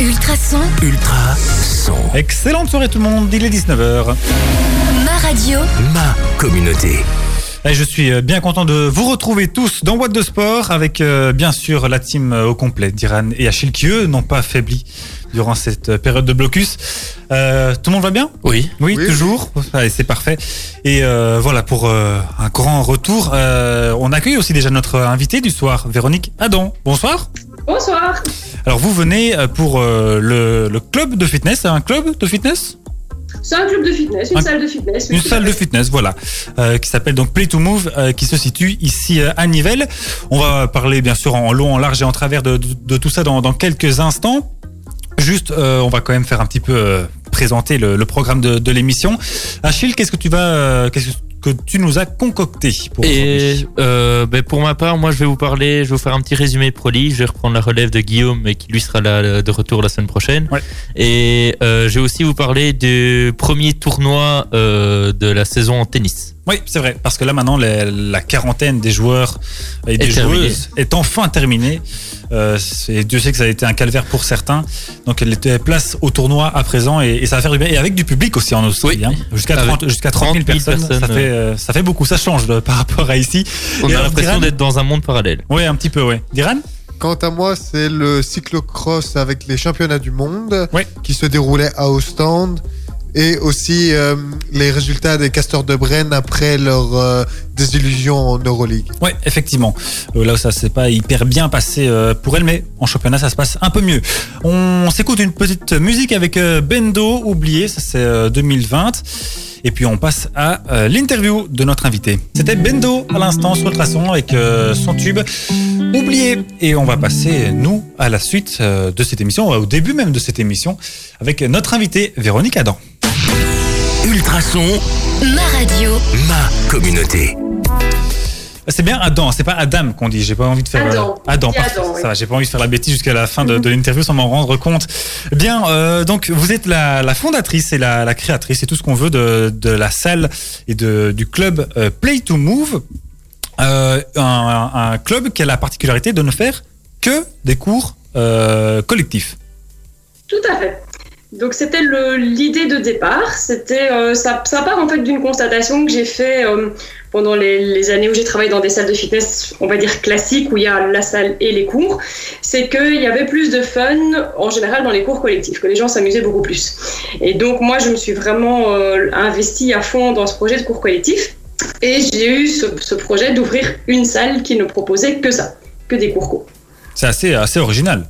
Ultrason, Ultra son. Excellente soirée tout le monde, il est 19h. ma radio, Ma communauté. Et je suis euh, bien content de vous retrouver tous dans Boîte de Sport avec euh, bien sûr la team euh, au complet d'Iran et Achille qui eux n'ont pas affaibli durant cette période de blocus. Euh, tout le monde va bien? Oui. oui, Oui. toujours. Allez, c'est parfait. Et euh, voilà pour euh, un grand retour. euh, on accueille aussi déjà notre invité du soir, Véronique Adam. Bonsoir. Bonsoir. Alors vous venez euh, pour euh, le, le club de fitness, c'est un club de fitness? C'est un club de fitness, une Un- salle de fitness. oui, Une salle de fitness, voilà, euh, qui s'appelle donc Play to Move, euh, qui se situe ici à Nivelles. On va parler bien sûr en long, en large et en travers de, de- de tout ça dans, dans quelques instants. Juste, on va quand même faire un petit peu présenter le, le programme de, de l'émission. Achille, qu'est-ce que tu vas, qu'est-ce que tu nous as concocté pour Et euh, ben, pour ma part, moi je vais vous parler, je vais vous faire un petit résumé Proli. Je vais reprendre la relève de Guillaume, mais qui lui sera là euh, de retour la semaine prochaine. Ouais. Et euh, je vais aussi vous parler du premier tournoi euh, de la saison en tennis. Oui, c'est vrai, parce que là maintenant, la, la quarantaine des joueurs et des terminée. joueuses est enfin terminée. Euh, c'est- Dieu sait que ça a été un calvaire pour certains. Donc elle était place au tournoi à présent et, et ça va faire du bien. Et avec du public aussi en Australie. Oui. hein. Jusqu'à Avec 30, jusqu'à 30 000 30 000 personnes. personnes, ça, fait, euh, ça fait beaucoup, ça change euh, par rapport à ici. On Et a l'impression d'être dans un monde parallèle. Oui, un petit peu, oui. Diran Quant à moi, c'est le cyclocross avec les championnats du monde qui se déroulait à Ostend et aussi euh, les résultats des castors de Brenne après leur euh, désillusion en Euroleague. Oui, effectivement. Euh, là où ça s'est pas hyper bien passé pour elle, mais en championnat, ça se passe un peu mieux. On s'écoute une petite musique avec Bendo, oublié, ça c'est euh, 2020. Et puis on passe à l'interview de notre invité. C'était Bendo à l'instant sur Ultrason avec son tube oublié. Et on va passer, nous, à la suite de cette émission, au début même de cette émission, avec notre invité Véronique Adam. Ultrason. ma radio, Ma communauté. C'est bien Adam, c'est pas Adam qu'on dit. J'ai pas envie de faire Adam. euh, Adam. Oui. Ça va. J'ai pas envie de faire la bêtise jusqu'à la fin de, de l'interview sans m'en rendre compte. Bien, euh, donc vous êtes la, la fondatrice et la, la créatrice et tout ce qu'on veut de, de la salle et de, du club euh, Play to Move, Euh, un, un club qui a la particularité de ne faire que des cours euh, collectifs. Tout à fait. Donc c'était l'idée de départ. C'était euh, ça, part en fait d'une constatation que j'ai fait euh, pendant les, années où j'ai travaillé dans des salles de fitness, on va dire classiques, où il y a la salle et les cours. C'est qu'il y avait plus de fun en général dans les cours collectifs, que les gens s'amusaient beaucoup plus. Et donc moi je me suis vraiment euh, investie à fond dans ce projet de cours collectif. Et j'ai eu ce, ce projet d'ouvrir une salle qui ne proposait que ça, que des cours co. C'est assez, assez original.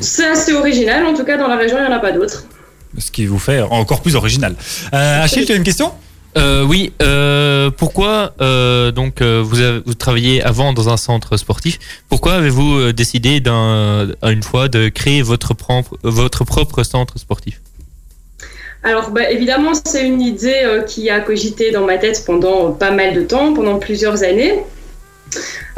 C'est assez original, en tout cas dans la région il n'y en a pas d'autres. Ce qui vous fait encore plus original. Euh, Achille, tu as une question? Euh, oui, euh, pourquoi euh, donc vous, avez, vous travaillez avant dans un centre sportif Pourquoi avez-vous décidé d'un, à une fois de créer votre propre, votre propre centre sportif? Alors, bah, évidemment, c'est une idée euh, qui a cogité dans ma tête pendant pas mal de temps, pendant plusieurs années.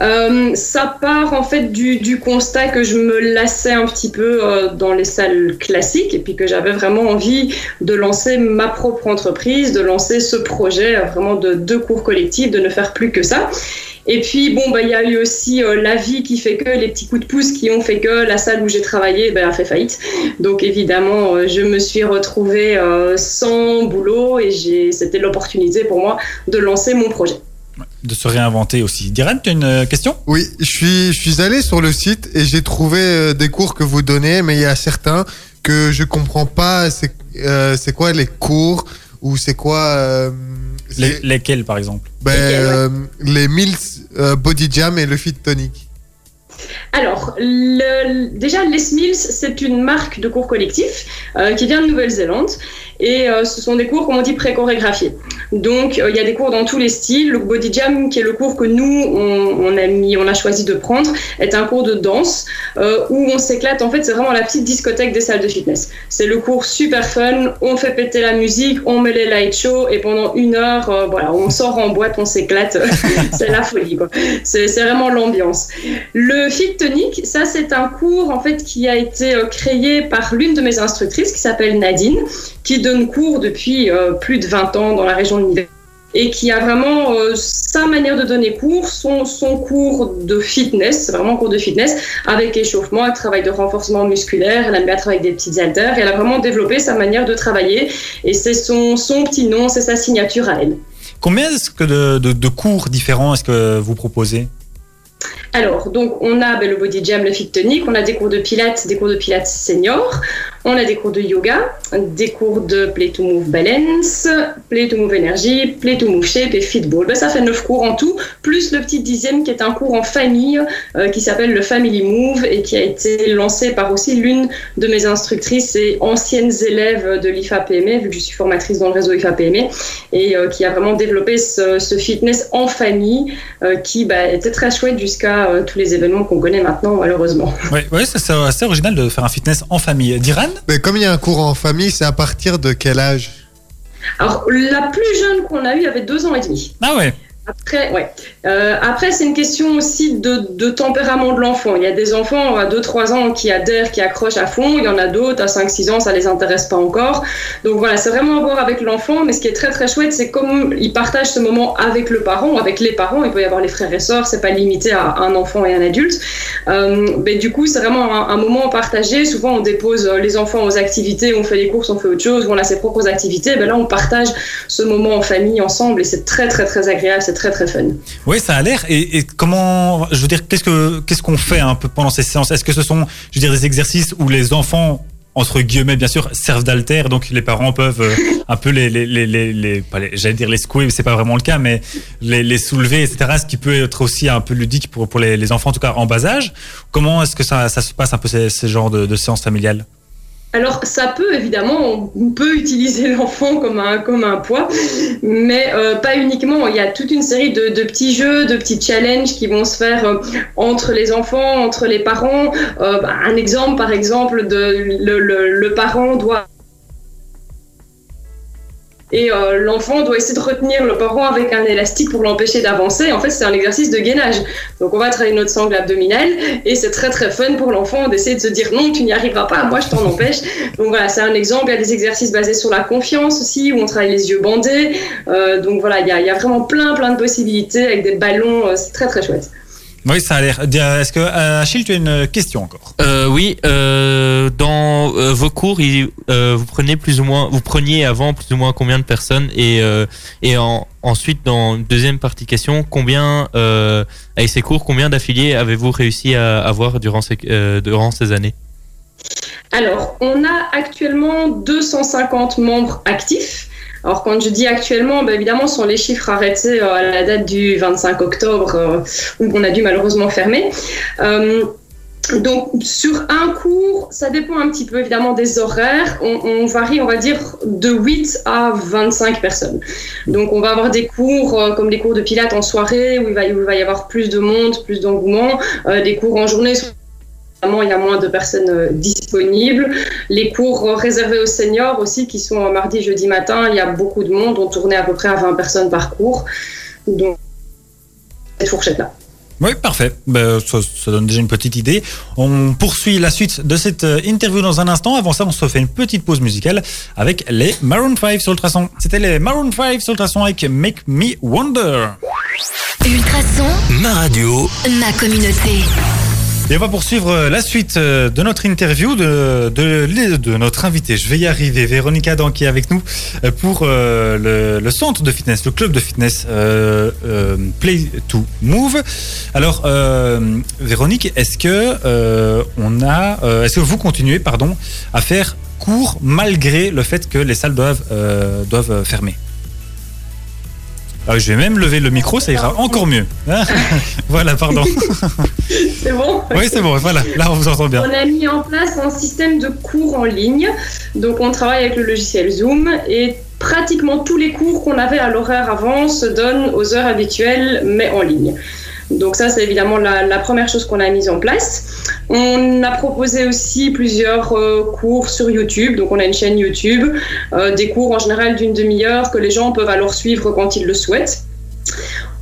Euh, ça part en fait du, constat que je me lassais un petit peu euh, dans les salles classiques et puis que j'avais vraiment envie de lancer ma propre entreprise, de lancer ce projet euh, vraiment de deux cours collectifs, de ne faire plus que ça. Et puis, bon, bah, il y a eu aussi la vie qui fait que, les petits coups de pouce qui ont fait que la salle où j'ai travaillé bah, a fait faillite. Donc, évidemment, je me suis retrouvée sans boulot et c'était l'opportunité pour moi de lancer mon projet. De se réinventer aussi. Diran, tu as une euh, question? Oui, je suis, je suis allé sur le site et j'ai trouvé euh, des cours que vous donnez, mais il y a certains que je comprends pas. C'est euh, c'est quoi les cours ou c'est quoi euh, c'est- Les- Lesquels, par exemple? Ben, Lesquels, ouais. euh, les Mills euh, Body Jam et le Fit Tonic. Alors, déjà, Les Mills, c'est une marque de cours collectifs euh, qui vient de Nouvelle-Zélande. Et euh, ce sont des cours, comme on dit, pré-chorégraphiés. Donc, euh, il y a des cours dans tous les styles. Le Body Jam, qui est le cours que nous, on, a, mis, on a choisi de prendre, est un cours de danse où on s'éclate. En fait, c'est vraiment la petite discothèque des salles de fitness. C'est le cours super fun. On fait péter la musique, on met les light shows et pendant une heure, voilà, on sort en boîte, on s'éclate. c'est la folie, c'est vraiment l'ambiance. Le Fit Tonic, ça c'est un cours en fait qui a été euh, créé par l'une de mes instructrices qui s'appelle Nadine, qui donne cours depuis euh, plus de 20 ans dans la région de Nivelles et qui a vraiment euh, sa manière de donner cours, son, cours de fitness, vraiment cours de fitness, avec échauffement, avec travail de renforcement musculaire. Elle aime bien travailler avec des petites haltères. Elle a vraiment développé sa manière de travailler et c'est son, petit nom, c'est sa signature à elle. Combien est-ce que de cours différents est-ce que vous proposez? Alors, donc, on a ben, le body jam, le fit tonic, on a des cours de pilates, des cours de pilates senior, on a des cours de yoga, des cours de play to move balance, play to move énergie, play to move shape et fitball. Ben, ça fait neuf cours en tout, plus le petit dixième qui est un cours en famille euh, qui s'appelle le Family Move et qui a été lancé par aussi l'une de mes instructrices et anciennes élèves de l'IFA-PME, vu que je suis formatrice dans le réseau IFA-PME, et euh, qui a vraiment développé ce, fitness en famille euh, qui bah, était très chouette jusqu'à tous les événements qu'on connaît maintenant, malheureusement. Ouais, ouais c'est assez original de faire un fitness en famille. Diran Mais comme il y a un cours en famille, c'est à partir de quel âge? Alors, la plus jeune qu'on a eue avait deux ans et demi. Ah ouais. Après, ouais. Euh, après, c'est une question aussi de, tempérament de l'enfant. Il y a des enfants à 2-3 ans qui adhèrent, qui accrochent à fond. Il y en a d'autres à 5-6 ans, ça les intéresse pas encore. Donc voilà, c'est vraiment à voir avec l'enfant. Mais ce qui est très très chouette, c'est comme ils partagent ce moment avec le parent, avec les parents. Il peut y avoir les frères et sœurs. C'est pas limité à un enfant et un adulte. Euh, mais du coup, c'est vraiment un, un moment partagé. Souvent, on dépose les enfants aux activités, on fait les courses, on fait autre chose, on a ses propres activités. Ben là, on partage ce moment en famille ensemble et c'est très très très agréable. C'est très très fun. Oui, ça a l'air. Et, comment, je veux dire, qu'est-ce que qu'est-ce qu'on fait un peu pendant ces séances? Est-ce que ce sont, je veux dire, des exercices où les enfants entre guillemets bien sûr servent d'alter donc les parents peuvent euh, un peu les les les les, les- j'allais dire les secouer c'est pas vraiment le cas mais les, soulever etc ce qui peut être aussi un peu ludique pour pour les, enfants en tout cas en bas âge. Comment est-ce que ça ça se passe un peu ces, genres de séances familiales? Alors, ça peut évidemment, on peut utiliser l'enfant comme un, comme un poids, mais euh, pas uniquement. Il y a toute une série de, de petits jeux, de petits challenges qui vont se faire euh, entre les enfants, entre les parents. Euh, bah, un exemple, par exemple, de le, le, le parent doit et euh, l'enfant doit essayer de retenir le parent avec un élastique pour l'empêcher d'avancer. En fait, c'est un exercice de gainage. Donc, on va travailler notre sangle abdominale et c'est très très fun pour l'enfant d'essayer de se dire non, tu n'y arriveras pas, moi je t'en empêche. Donc voilà, c'est un exemple. Il y a des exercices basés sur la confiance aussi où on travaille les yeux bandés. Euh, donc voilà, il y, a, il y a vraiment plein plein de possibilités avec des ballons. Euh, c'est très très chouette. Oui ça a l'air. Est-ce que euh, Achille tu as une question encore? Euh, oui, euh, dans euh, vos cours, il- euh, vous prenez plus ou moins, vous preniez avant plus ou moins combien de personnes et euh, et en, ensuite dans une deuxième partie question, combien euh, avec ces cours, combien d'affiliés avez-vous réussi à avoir durant ces euh, durant ces années? Alors, on a actuellement 250 membres actifs. Alors, quand je dis actuellement, ben, évidemment, ce sont les chiffres arrêtés euh, à la date du 25 octobre, euh, où on a dû malheureusement fermer. Euh, donc, sur un cours, ça dépend un petit peu évidemment des horaires. On, varie, on va dire, de 8 à 25 personnes. Donc, on va avoir des cours comme les cours de pilates en soirée, où il va, y avoir plus de monde, plus d'engouement. Des cours en journée, Évidemment, il y a moins de personnes euh, disponibles. Les cours euh, réservés aux seniors aussi, qui sont euh, mardi, jeudi matin, il y a beaucoup de monde. On tournait à peu près à 20 personnes par cours. Donc, cette fourchette-là. Oui, parfait. Ben, ça, ça donne déjà une petite idée. On poursuit la suite de cette euh, interview dans un instant. Avant ça, on se fait une petite pause musicale avec les Maroon 5 sur Ultrason. C'était les Maroon 5 sur Ultrason avec Make Me Wonder. Ultrason, Ma radio, ma communauté. Et on va poursuivre euh, la suite euh, de notre interview de, notre invité. Je vais y arriver. Véronique Adam qui est avec nous euh, pour le, centre de fitness, le club de fitness Play to Move. Alors, Véronique, est-ce que on a, est-ce que vous continuez, pardon, à faire cours malgré le fait que les salles doivent doivent fermer? Ah, Je vais même lever le micro, ça ira encore mieux. Hein voilà, pardon. C'est bon Oui, c'est bon, voilà, là on vous entend bien. On a mis en place un système de cours en ligne. Donc, on travaille avec le logiciel Zoom et pratiquement tous les cours qu'on avait à l'horaire avant se donnent aux heures habituelles, mais en ligne. Donc ça, c'est évidemment la, première chose qu'on a mise en place. On a proposé aussi plusieurs euh, cours sur YouTube. Donc on a une chaîne YouTube, euh, des cours en général d'une demi-heure que les gens peuvent alors suivre quand ils le souhaitent.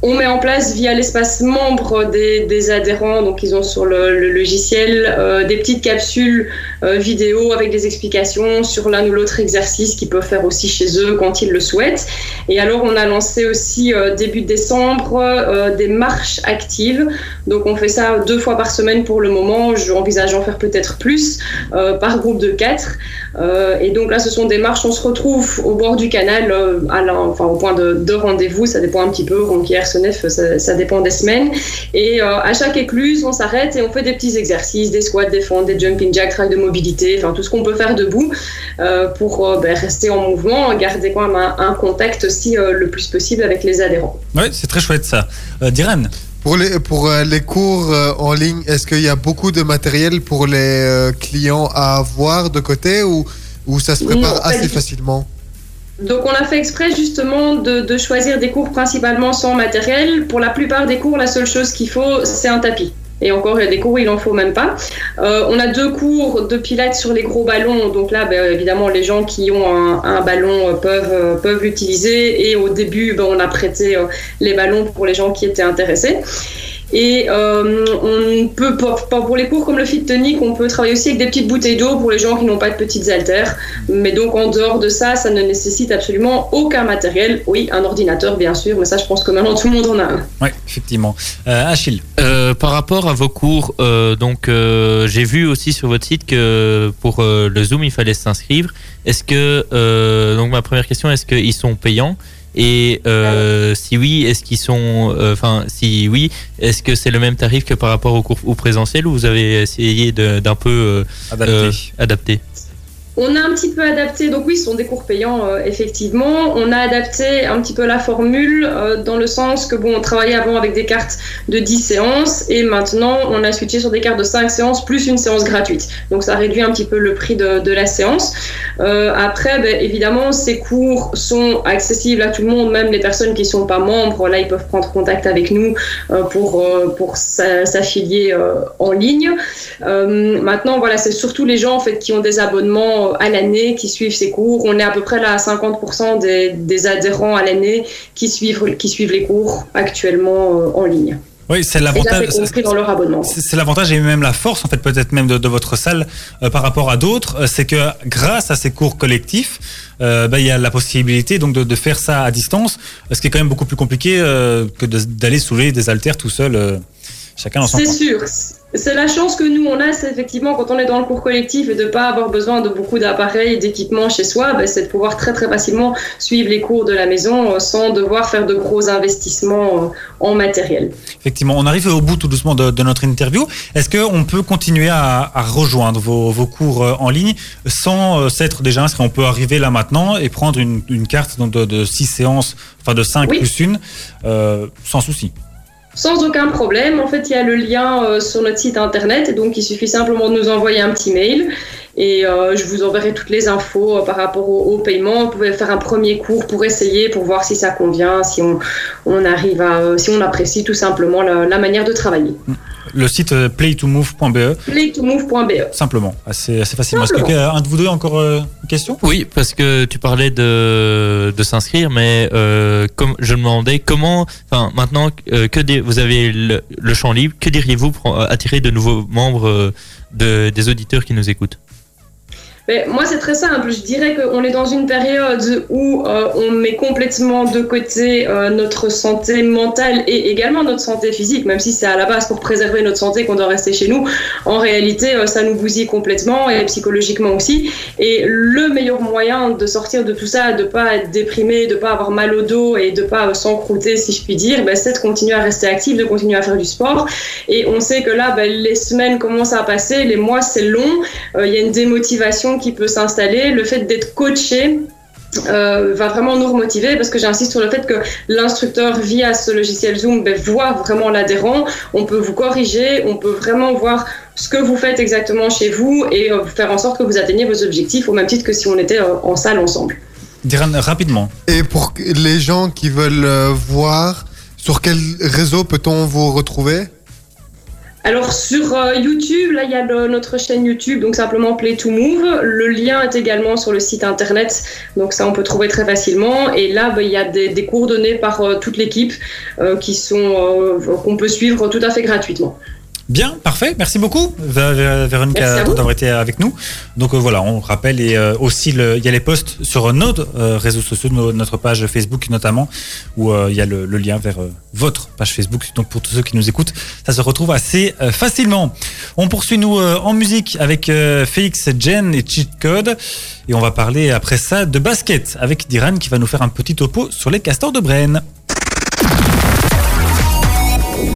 On met en place via l'espace membre des, adhérents, donc ils ont sur le, logiciel euh, des petites capsules euh, vidéo avec des explications sur l'un ou l'autre exercice qu'ils peuvent faire aussi chez eux quand ils le souhaitent. Et alors on a lancé aussi euh, début décembre des marches actives. Donc on fait ça deux fois par semaine pour le moment. J'envisage d'en faire peut-être plus par groupe de quatre. Euh, et donc là ce sont des marches, on se retrouve au bord du canal, euh, enfin au point de, de rendez-vous, ça dépend un petit peu, Ronquière, Senef, ça, ça dépend des semaines. Et euh, à chaque écluse, on s'arrête et on fait des petits exercices, des squats, des fentes, des jumping jacks, travail de mobilité, enfin tout ce qu'on peut faire debout pour ben, rester en mouvement, garder quand même un, contact aussi le plus possible avec les adhérents. Ouais, c'est très chouette ça. Diran, Pour les, pour euh, les cours euh, en ligne, est-ce qu'il y a beaucoup de matériel pour les euh, clients à avoir de côté ou, ou ça se prépare Non, assez facilement? Donc on a fait exprès justement de, de choisir des cours principalement sans matériel. Pour la plupart des cours, la seule chose qu'il faut, c'est un tapis. Et encore, il y a des cours où il en faut même pas. Euh, on a deux cours de pilates sur les gros ballons. Donc là, ben, évidemment, les gens qui ont un, ballon euh, peuvent, euh, peuvent l'utiliser. Et au début, ben, on a prêté les ballons pour les gens qui étaient intéressés. Et euh, on peut, pour, pour les cours comme le fit tonic, on peut travailler aussi avec des petites bouteilles d'eau pour les gens qui n'ont pas de petites haltères. Mais donc en dehors de ça, ça ne nécessite absolument aucun matériel. Oui, un ordinateur bien sûr, mais ça je pense que maintenant tout le monde en a un. ouais, effectivement. Euh, Achille, Euh, par rapport à vos cours, euh, donc euh, j'ai vu aussi sur votre site que pour euh, le Zoom il fallait s'inscrire. Est-ce que euh, donc ma première question est-ce qu'ils sont payants? Et euh, si oui est-ce qu'ils sont euh, enfin si oui est-ce que c'est le même tarif que par rapport au cours au présentiel ou vous avez essayé d'un peu euh, adapter On a un petit peu adapté, donc oui, ce sont des cours payants, euh, effectivement. On a adapté un petit peu la formule euh, dans le sens que, bon, on travaillait avant avec des cartes de 10 séances et maintenant on a switché sur des cartes de 5 séances plus une séance gratuite. Donc ça réduit un petit peu le prix de, la séance. Euh, après, ben, évidemment, ces cours sont accessibles à tout le monde, même les personnes qui ne sont pas membres. Là, ils peuvent prendre contact avec nous pour, pour s'a- s'affilier en ligne. Maintenant, voilà, c'est surtout les gens en fait qui ont des abonnements à l'année qui suivent ces cours. On est à peu près là à 50% des, des adhérents à l'année qui suivent, qui suivent les cours actuellement euh, en ligne. Oui, c'est l'avantage. c'est l'avantage et même la force en fait peut-être même de, de votre salle euh, par rapport à d'autres, euh, c'est que grâce à ces cours collectifs, euh, bah, il y a la possibilité donc de, de faire ça à distance, ce qui est quand même beaucoup plus compliqué que d'aller soulever des haltères tout seul, chacun dans son C'est sûr. C'est la chance que nous on a, c'est effectivement quand on est dans le cours collectif et de pas avoir besoin de beaucoup d'appareils et d'équipements chez soi, ben, c'est de pouvoir très très facilement suivre les cours de la maison euh, sans devoir faire de gros investissements euh, en matériel. Effectivement, on arrive au bout tout doucement de, de notre interview. Est-ce qu'on peut continuer à, à rejoindre vos, vos cours euh, en ligne sans euh, s'être déjà inscrit? On peut arriver là maintenant et prendre une, une carte donc de, de six séances, enfin de cinq Oui. plus une, sans souci. Sans aucun problème. En fait, il y a le lien euh, sur notre site internet et donc il suffit simplement de nous envoyer un petit mail et euh, je vous enverrai toutes les infos euh, par rapport au, au paiement. Vous pouvez faire un premier cours pour essayer, pour voir si ça convient, si on, on arrive à, euh, si on apprécie tout simplement la, la manière de travailler. Le site playtomove.be, playtomove.be. simplement, assez, assez facilement. Est-ce que un de vous deux a encore une question? Oui, parce que tu parlais de, de s'inscrire, mais euh, comme je me demandais comment, enfin maintenant euh, que des- vous avez le, le champ libre, que diriez-vous pour attirer de nouveaux membres euh, de, des auditeurs qui nous écoutent? Moi, c'est très simple. Je dirais qu'on est dans une période où euh, on met complètement de côté euh, notre santé mentale et également notre santé physique, même si c'est à la base pour préserver notre santé qu'on doit rester chez nous. En réalité, euh, ça nous bousille complètement et psychologiquement aussi. Et le meilleur moyen de sortir de tout ça, de pas être déprimé, de pas avoir mal au dos et de pas euh, s'encrouter, si je puis dire, ben, c'est de continuer à rester actif, de continuer à faire du sport. Et on sait que là, ben, les semaines commencent à passer, les mois, c'est long. Il y a une démotivation qui peut s'installer. Le fait d'être coaché euh, va vraiment nous remotiver parce que j'insiste sur le fait que l'instructeur via ce logiciel Zoom ben, voit vraiment l'adhérent. On peut vous corriger, on peut vraiment voir ce que vous faites exactement chez vous et euh, faire en sorte que vous atteigniez vos objectifs au même titre que si on était euh, en salle ensemble. Diran, rapidement. Et pour les gens qui veulent voir, sur quel réseau peut-on vous retrouver? Alors sur euh, YouTube, là il y a notre chaîne YouTube, donc simplement Play to Move. Le lien est également sur le site internet, donc ça on peut trouver très facilement. Et là bah, il y a des, des coordonnées par euh, toute l'équipe euh, qui sont qu'on peut suivre tout à fait gratuitement. Bien, parfait. Merci beaucoup, Vé- Vé- Véronique, d'avoir été avec nous. Donc euh, voilà, on rappelle et euh, aussi le- il y a les posts sur nos euh, réseaux sociaux, no- notre page Facebook notamment, où euh, il y a le, le lien vers euh, votre page Facebook. Donc pour tous ceux qui nous écoutent, ça se retrouve assez euh, facilement. On poursuit nous euh, en musique avec euh, Félix Jen et Cheat Code, et on va parler après ça de basket avec Diran qui va nous faire un petit topo sur les castors de Brenne.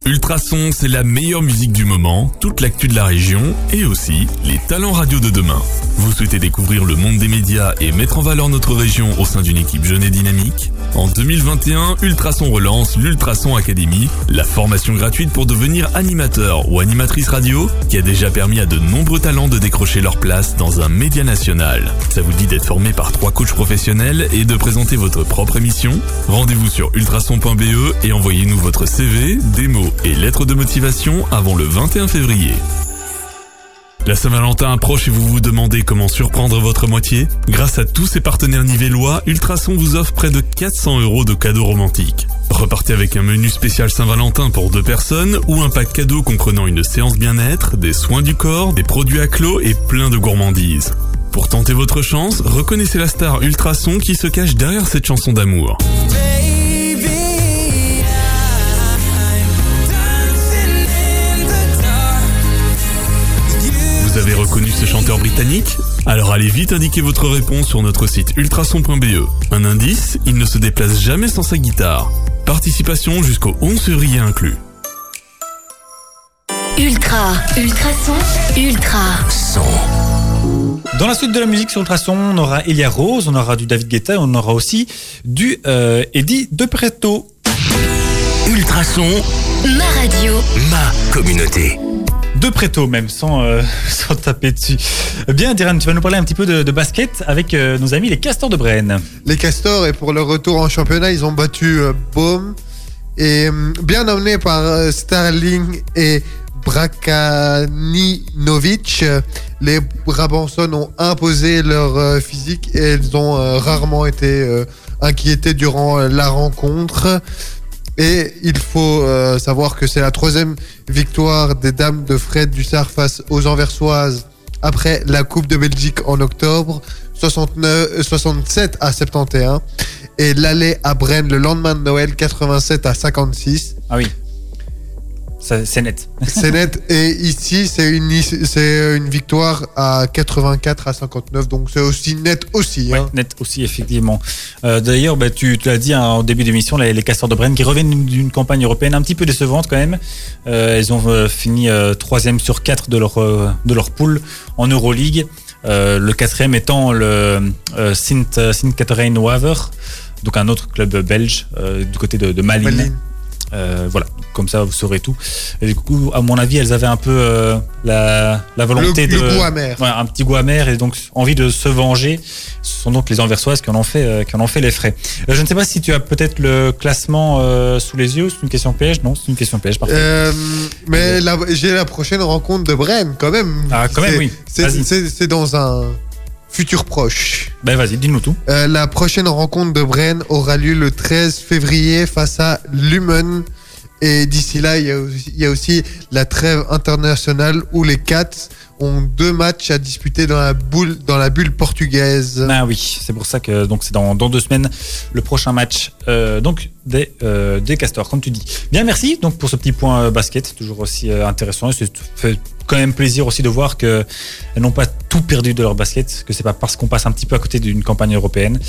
Ultrason, c'est la meilleure musique du moment, toute l'actu de la région et aussi les talents radio de demain. Vous souhaitez découvrir le monde des médias et mettre en valeur notre région au sein d'une équipe jeune et dynamique? En 2021, Ultrason relance l'Ultrason Academy, la formation gratuite pour devenir animateur ou animatrice radio qui a déjà permis à de nombreux talents de décrocher leur place dans un média national. Ça vous dit d'être formé par trois coachs professionnels et de présenter votre propre émission? Rendez-vous sur ultrason.be et envoyez-nous votre CV, démo et lettre de motivation avant le 21 février. La Saint-Valentin approche et vous vous demandez comment surprendre votre moitié Grâce à tous ses partenaires nivellois, Ultrason vous offre près de 400 euros de cadeaux romantiques. Repartez avec un menu spécial Saint-Valentin pour deux personnes ou un pack cadeau comprenant une séance bien-être, des soins du corps, des produits à clos et plein de gourmandises. Pour tenter votre chance, reconnaissez la star Ultrason qui se cache derrière cette chanson d'amour. Avez reconnu ce chanteur britannique? Alors allez vite indiquer votre réponse sur notre site ultrason.be. Un indice, il ne se déplace jamais sans sa guitare. Participation jusqu'au 11 février inclus. Ultra, ultrason, ultra. Son. Dans la suite de la musique sur Ultrason, on aura Elia Rose, on aura du David Guetta, on aura aussi du euh, Eddie De Preto. Ultrason, Ma radio. ma communauté. De Preto même, sans, euh, sans taper dessus. Bien, Diran, tu vas nous parler un petit peu de, basket avec euh, nos amis les Castors de Brenne. Les Castors, et pour leur retour en championnat, ils ont battu euh. Et euh, bien emmenés par Starling et Brakaninovic, les Brabançons ont imposé leur physique et elles ont rarement été inquiétées durant la rencontre. Et il faut euh, savoir que c'est la troisième victoire des Dames de Fred Dussard face aux Anversoises après la Coupe de Belgique en octobre, 69, euh, 67 à 71. Et l'aller à Brenne le lendemain de Noël, 87 à 56. Ah oui, c'est net. C'est net. Et ici, c'est une, c'est une victoire à 84 à 59. Donc c'est aussi net aussi. Ouais, hein. net aussi, effectivement. Euh, D'ailleurs, bah, tu, tu l'as dit hein, au début d'émission, les, les Castors de Brenne qui reviennent d'une campagne européenne un petit peu décevante quand même. Euh, ils ont euh, fini euh, troisième sur quatre de leur, euh, de leur poule en Euroleague. Euh, le quatrième étant le euh, Sint, Sint Catherine Waver, donc un autre club belge euh, du côté de, de Malines. Malines. Euh, voilà, comme ça vous saurez tout. Et du coup, à mon avis, elles avaient un peu euh, la, la volonté le de goût amer. Ouais, un petit goût amer et donc envie de se venger. Ce sont donc les Anversoises qui en ont fait, euh, qui en ont fait les frais. Je ne sais pas si tu as peut-être le classement sous les yeux. C'est une question piège? Non, c'est une question piège. Parfait. Mais j'ai la prochaine rencontre de Brenne quand même. Ah, quand même, oui. c'est dans un futur proche. Ben vas-y, dis-nous tout. Euh, la prochaine rencontre de Brenne aura lieu le 13 février face à Lumen. Et d'ici là, il y, a aussi, il y a aussi la trêve internationale où les Cats ont deux matchs à disputer dans la, boule, dans la bulle portugaise. Ah oui, c'est pour ça que donc c'est dans, dans deux semaines le prochain match euh, donc des euh, des castors comme tu dis. Bien merci donc pour ce petit point euh, basket toujours aussi euh, intéressant c'est fait quand même plaisir aussi de voir que elles n'ont pas tout perdu de leur basket que c'est pas parce qu'on passe un petit peu à côté d'une campagne européenne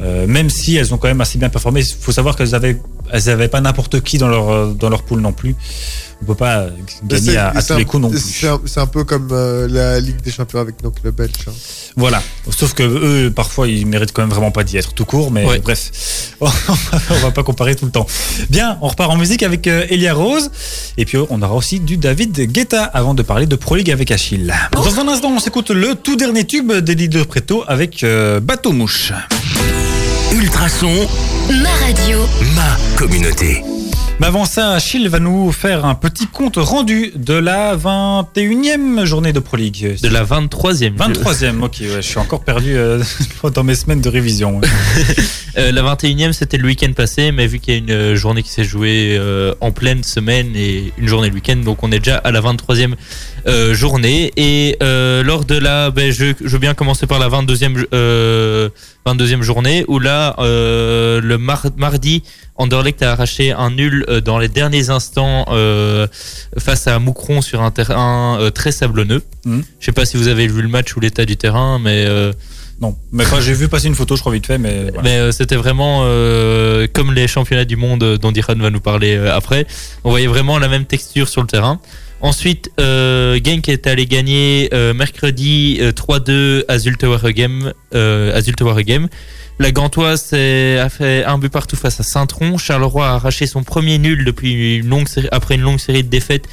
Euh, même si elles ont quand même assez bien performé. Il faut savoir qu'elles avaient elles avaient pas n'importe qui dans leur euh, dans leur pool non plus. On peut pas gagner à, tous un- les coups non plus. C'est un, peu comme euh, la Ligue des Champions avec nos clubs belges. hein. Voilà. Sauf que eux, parfois, ils méritent quand même vraiment pas d'y être tout court, mais Ouais. bref, on va pas comparer tout le temps. Bien, on repart en musique avec euh, Elia Rose, et puis on aura aussi du David Guetta avant de parler de Pro League avec Achille. Dans un instant, on s'écoute le tout dernier tube d'Eddie de Preto avec euh, Bateau Mouche. Ultrason, Ma radio. ma communauté. Mais avant ça, Achille va nous faire un petit compte rendu de la 21e journée de Pro League. De la 23e. 23e, ok, ouais, je suis encore perdu euh, dans mes semaines de révision. ouais. Euh, la 21e, c'était le week-end passé, mais vu qu'il y a une euh, journée qui s'est jouée euh, en pleine semaine et une journée le week-end, donc on est déjà à la 23e euh, journée. Et euh, lors de la, ben, je, je veux bien commencer par la 22e, euh, 22e journée, où là, euh, le mar- mardi, Anderlecht a arraché un nul dans les derniers instants face à Moucron sur un terrain très sablonneux. Mhm. Je sais pas si vous avez vu le match ou l'état du terrain, mais Non, mais enfin, j'ai vu passer une photo, je crois vite fait, mais voilà. mais c'était vraiment comme les championnats du monde dont Diran va nous parler après. On voyait vraiment la même texture sur le terrain. Ensuite, euh, Genk est allé gagner euh, mercredi euh, 3-2 à Zulte Waregem. Euh, Waregem. La Gantoise a fait un but partout face à Saint-Tron. Charleroi a arraché son premier nul après une longue série de défaites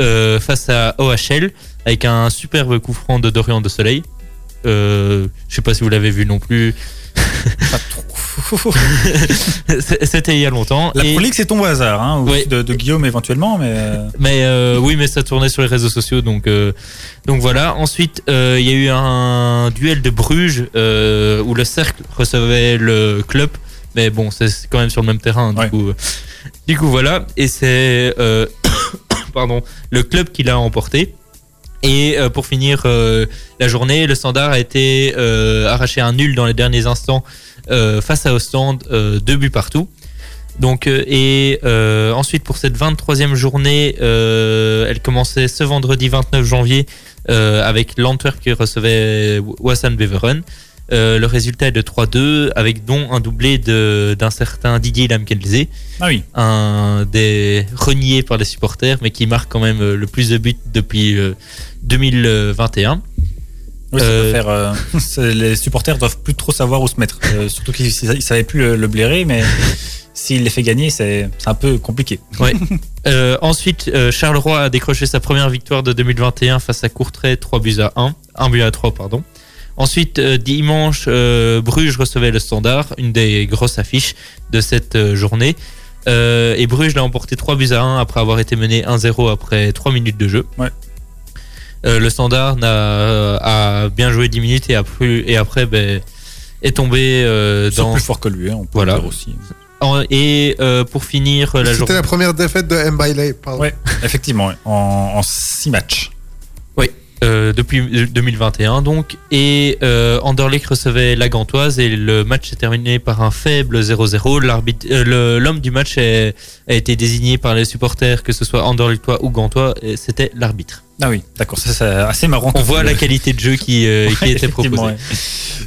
euh, face à OHL avec un superbe coup franc de Dorian de Soleil. Je sais pas si vous l'avez vu non plus. Pas trop. C'était il y a longtemps. La Et- Pro League, c'est ton hasard, hein, ou Ouais. de, de Guillaume éventuellement, mais euh, mais euh, oui, mais ça tournait sur les réseaux sociaux, donc euh, donc voilà. Ensuite, euh, il y a eu un duel de Bruges où le cercle recevait le club, mais bon, c'est quand même sur le même terrain. Du Ouais. coup, du coup voilà. Et c'est pardon le club qui l'a emporté. Et euh, pour finir euh, la journée, le Standard a été euh, arraché un nul dans les derniers instants face à Ostende, deux buts partout. Donc et euh, ensuite pour cette 23e journée, euh, elle commençait ce vendredi 29 janvier euh, avec l'Antwerp qui recevait Wassan Beveren. Euh, le résultat est de 3-2 avec dont un doublé de- d'un certain Didier Lamkelze, ah oui. un des reniés par les supporters mais qui marque quand même euh, le plus de buts depuis euh, 2021. Oui, ça Euh, faire, euh, les supporters doivent plus trop savoir où se mettre. Euh, surtout qu'ils ne savaient plus le, le blairer, mais s'il les fait gagner, c'est un peu compliqué. Euh, ensuite, Charleroi a décroché sa première victoire de 2021 face à Courtrai, 3 buts à 1. 1 but à 3, pardon. Ensuite, euh, dimanche, euh, Bruges recevait le Standard, une des grosses affiches de cette euh, journée. Euh, et Bruges l'a emporté 3 buts à 1 après avoir été mené 1-0 après 3 minutes de jeu. Ouais. Euh, le Standard a bien joué 10 minutes et, a plus- et après ben, est tombé euh, dans... plus forts que lui, hein, on peut Voilà. le dire aussi. en- et euh, pour finir la C'était journée... la première défaite de Mbaile. pardon. Ouais, effectivement, en, en six matchs. Euh, depuis 2021 donc et euh, Anderlecht recevait la Gantoise et le match s'est terminé par un faible 0-0 l'arbitre euh, l'homme du match a été désigné par les supporters que ce soit Anderlechtois ou Gantois c'était l'arbitre Ah oui, d'accord, ça, c'est assez marrant. on voit la qualité de jeu qui, euh, qui était proposée ouais.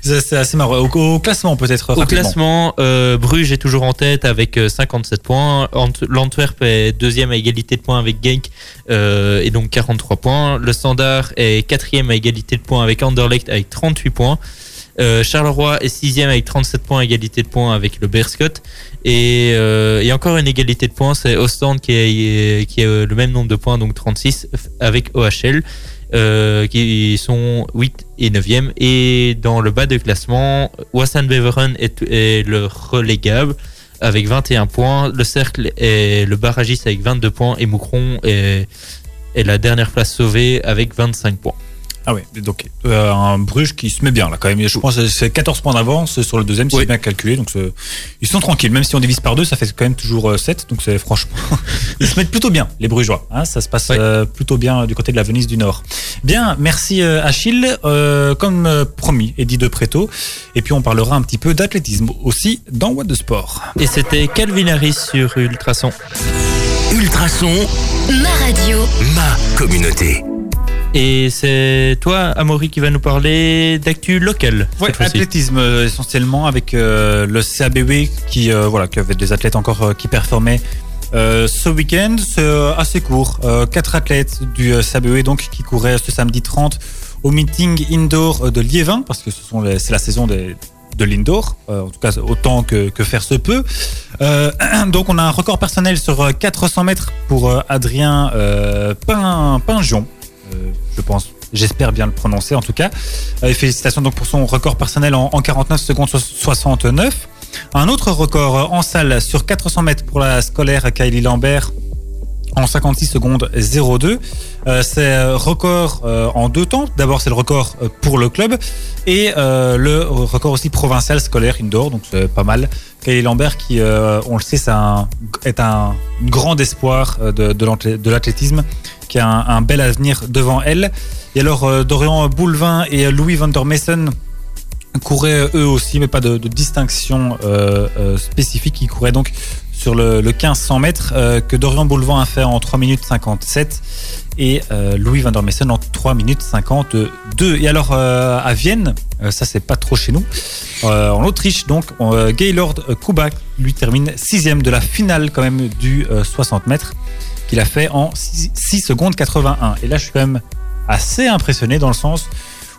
C'est assez marrant. Au, au classement, peut-être. Au classement, euh, Bruges est toujours en tête avec euh, 57 points. Ant- L'Antwerp est deuxième à égalité de points avec Genk euh, et donc 43 points. Le Standard est quatrième à égalité de points avec Anderlecht avec 38 points. Euh, Charleroi est sixième avec 37 points à égalité de points avec le Berscott. Et, euh, et encore une égalité de points, c'est Ostend qui a, a euh, le même nombre de points, donc 36, avec OHL, euh, qui sont 8 et 9e. Et dans le bas de classement, Wassan Beveren est, le relégable avec 21 points. Le cercle est le barragiste avec 22 points et Moucron est la dernière place sauvée avec 25 points. Ah oui, donc euh, un Bruges qui se met bien là quand même. Je pense que c'est 14 points d'avance sur le deuxième, si Oui. j'ai bien calculé. Donc ils sont tranquilles, même si on divise par deux, ça fait quand même toujours euh, 7. Donc c'est franchement, ils se mettent plutôt bien, les Brugeois. hein. ça se passe Oui. euh, plutôt bien du côté de la Venise du Nord. Bien, merci euh, Achille. Euh, comme euh, promis, Eddie de Préto. Et puis on parlera un petit peu d'athlétisme aussi dans What de Sport. Et c'était Calvin Harris sur Ultrason. Ultrason, Ma radio. ma communauté. Et c'est toi, Amaury, qui va nous parler d'actu local. Ouais, cette fois-ci. athlétisme euh, essentiellement avec euh, le CABW qui euh, voilà qui avait des athlètes encore euh, qui performaient ce week-end. C'est assez court. Quatre athlètes du CABW donc qui couraient ce samedi 30 au meeting indoor de Liévin parce que ce c'est la saison des de l'indoor, euh, en tout cas autant que, que faire se peut. Euh, donc on a un record personnel sur euh, 400 mètres pour euh, Adrien Pin, Pingion, je pense, j'espère bien le prononcer en tout cas. Euh, félicitations donc pour son record personnel en, en 49 secondes so- 69. Un autre record en salle sur 400 mètres pour la scolaire Kylie Lambert en 56 secondes 02. Euh, c'est euh, record euh, en deux temps. D'abord, c'est le record euh, pour le club et le record aussi provincial scolaire indoor, donc c'est pas mal. Kylie Lambert, qui, on le sait, c'est un, est un grand espoir de, de l'athlé- de l'athlétisme, qui a un, un bel avenir devant elle. Et alors, Dorian Boulevin et Louis van der Messen couraient euh, eux aussi, mais pas de, distinction euh, euh, spécifique. Ils couraient donc sur le, le 1500 mètres que Dorian Boulevin a fait en 3 minutes 57 et Louis van der Messen en 3 minutes 52. Et alors à Vienne, ça c'est pas trop chez nous, en Autriche donc, Gaylord Kubak lui termine sixième de la finale quand même du euh, 60 mètres qu'il a fait en 6, 6 secondes 81. Et là je suis quand même assez impressionné dans le sens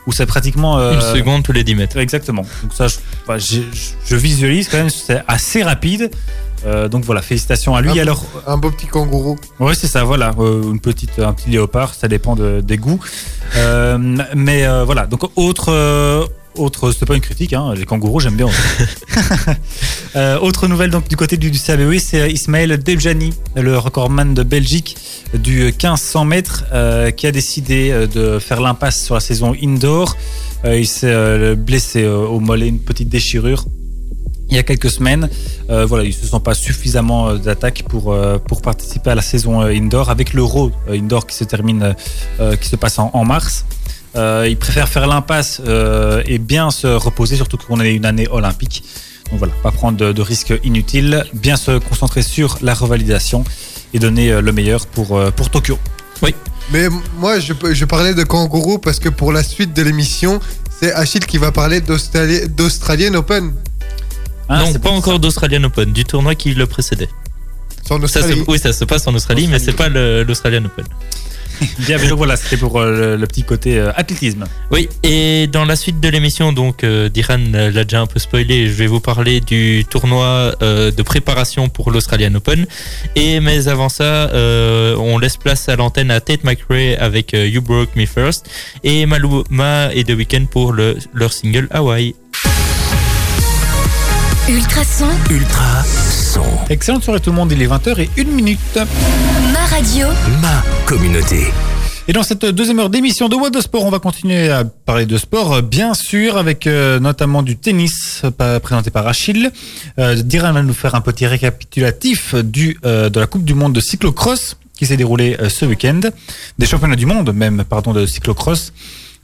où c'est pratiquement... euh, Une seconde tous les 10 mètres. Exactement. Donc ça, je, enfin, j'ai- je- je visualise quand même, c'est assez rapide. Euh, donc voilà, félicitations à lui. Ah, Alors, Un beau petit kangourou. ouais, c'est ça, voilà, euh, une petite, un petit léopard, ça dépend de- des goûts. Euh, mais euh, voilà, donc autre, euh, autre, c'est pas une critique, hein, les kangourous, j'aime bien. Euh, autre nouvelle donc du côté du, du CABE, c'est Ismaël Debjani, le recordman de Belgique du 1500 mètres, euh, qui a décidé euh, de faire l'impasse sur la saison indoor. Euh, il s'est euh, blessé euh, au mollet, une petite déchirure. Il y a quelques semaines, euh, voilà, il se sent pas suffisamment euh, d'attaque pour euh, pour participer à la saison euh, indoor avec l'Euro euh, indoor qui se termine, euh, qui se passe en, en mars. Euh, il préfère faire l'impasse euh, et bien se reposer, surtout qu'on est une année olympique. Donc voilà, pas prendre de, de risques inutiles, bien se concentrer sur la revalidation et donner euh, le meilleur pour pour Tokyo. Mais m- moi, je, je parlais de kangourou parce que pour la suite de l'émission, c'est Achille qui va parler d'Australi- d'Australian Open. Non, c'est pas pour encore d'Australian Open, du tournoi qui le précédait. Sur Ça se- Australie. oui, ça se passe en Australie, mais c'est pas l'Australian Open. Bien, mais donc voilà, c'était pour euh, le, le petit côté euh, athlétisme. Oui, et dans la suite de l'émission, donc euh, Diran l'a déjà un peu spoilé, je vais vous parler du tournoi euh, de préparation pour l'Australian Open. Et mais avant ça, euh, on laisse place à l'antenne à Tate McRae avec euh, You Broke Me First et Maluma et The Weeknd pour le, leur single Hawaii. Ultrason, Ultra son. Excellente soirée tout le monde, il est 20h et 1 minute. ma radio, Ma communauté. Et dans cette deuxième heure d'émission de What de Sport, on va continuer à parler de sport, bien sûr, avec euh, notamment du tennis présenté par Achille. Euh, Diran va nous faire un petit récapitulatif du, euh, de la Coupe du Monde de cyclocross qui s'est déroulée euh, ce week-end, des championnats du monde même, pardon, de cyclocross.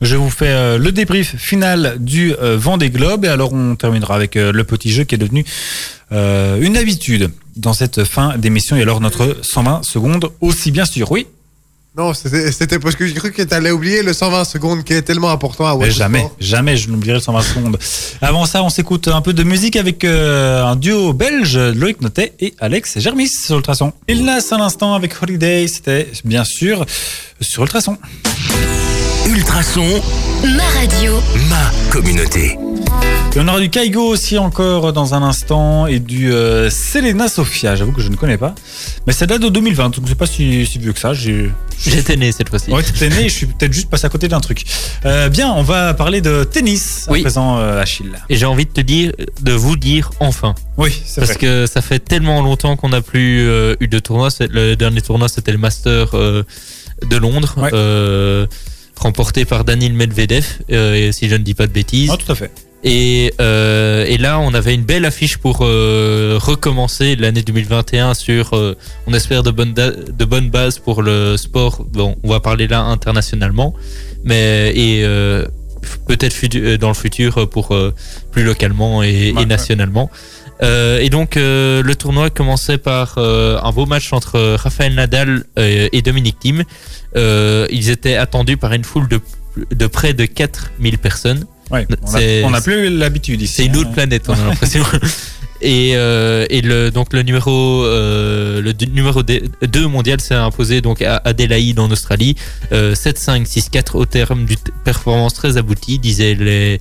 Je vous fais euh, le débrief final du euh, Vendée Globe et alors on terminera avec euh, le petit jeu qui est devenu une habitude dans cette fin d'émission et alors notre 120 secondes aussi bien sûr. Oui. Non, c'était parce que j'ai cru que t'allais oublier le 120 secondes qui est tellement important à What jamais, Sport. jamais je n'oublierai le 120 secondes. Avant ça, on s'écoute un peu de musique avec euh, un duo belge, Loïc Notet et Alex Germis sur Ultrason. Il Nas à l'instant avec Holiday, c'était bien sûr sur Ultrason. Ultrason, ma radio, ma communauté. Et on aura du Kaigo aussi encore dans un instant et du euh, Selena Sofia, j'avoue que je ne connais pas. Mais ça date de 2020, donc c'est pas si, si vieux que ça. J'ai J'étais né cette fois-ci. Ouais, t'es né, je suis peut-être juste passé à côté d'un truc. Euh, bien, on va parler de tennis à Oui. présent, euh, Achille. Et j'ai envie de te dire, de vous dire enfin. Oui, c'est Parce vrai. que ça fait tellement longtemps qu'on n'a plus euh, eu de tournoi. C'est- Le dernier tournoi, c'était le Master euh, de Londres, Ouais. Remporté par Daniel Medvedev, euh, si je ne dis pas de bêtises. Ah, tout à fait. Et, euh, et là, on avait une belle affiche pour euh, recommencer l'année 2021 sur, on espère, de bonnes, de bonnes bases pour le sport. Bon, on va parler là internationalement, mais et peut-être dans le futur pour plus localement et, Ouais, et nationalement. Et donc euh, le tournoi commençait par euh, un beau match entre euh, Rafael Nadal euh, et Dominic Thiem. Euh, ils étaient attendus par une foule de, de près de 4000 personnes. Ouais, on n'a plus l'habitude ici. C'est une hein. autre planète, on a l'impression. Et, euh, et le, donc le numéro, euh, le du- numéro 2 mondial s'est imposé donc à Adélaïde en Australie. Euh, 7-5, 6-4 au terme d'une performance très aboutie, disaient les,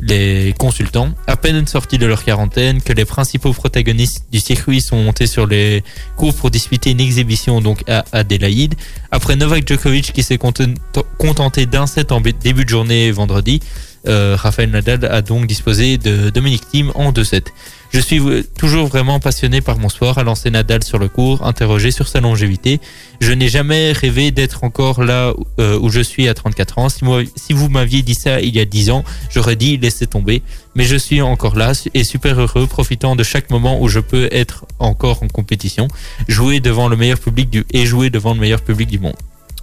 les consultants. À peine sortis de leur quarantaine, que les principaux protagonistes du circuit sont montés sur les cours pour disputer une exhibition donc à Adélaïde. Après Novak Djokovic qui s'est content- contenté d'un set en début de journée vendredi, Euh, Rafael Nadal a donc disposé de Dominic Thiem en 2-7. Je suis toujours vraiment passionné par mon sport, a lancé Nadal sur le cours, interrogé sur sa longévité. Je n'ai jamais rêvé d'être encore là euh, où je suis à 34 ans. Si vous m'aviez dit ça il y a 10 ans, j'aurais dit laissez tomber. Mais je suis encore là et super heureux, profitant de chaque moment où je peux être encore en compétition, jouer devant le meilleur public du et jouer devant le meilleur public du monde.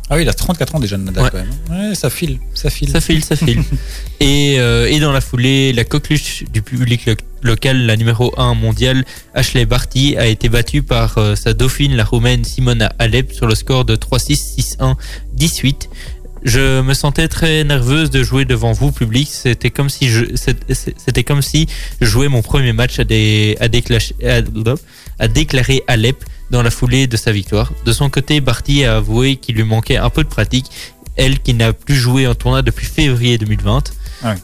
Ah oui, il a 34 ans déjà, Nadal, Ouais. quand même. Ouais, ça file, ça file. Ça file, ça file. et, euh, et dans la foulée, la coqueluche du public lo- local, la numéro 1 mondiale, Ashley Barty, a été battue par euh, sa dauphine, la roumaine Simona Alep, sur le score de 3-6, 6-1, 18. Je me sentais très nerveuse de jouer devant vous, public. C'était comme si je, c'était comme si je jouais mon premier match à, des, à, déclacher- à, à déclarer Alep dans la foulée de sa victoire. De son côté, Barty a avoué qu'il lui manquait un peu de pratique elle qui n'a plus joué un tournoi depuis février 2020. Ouais.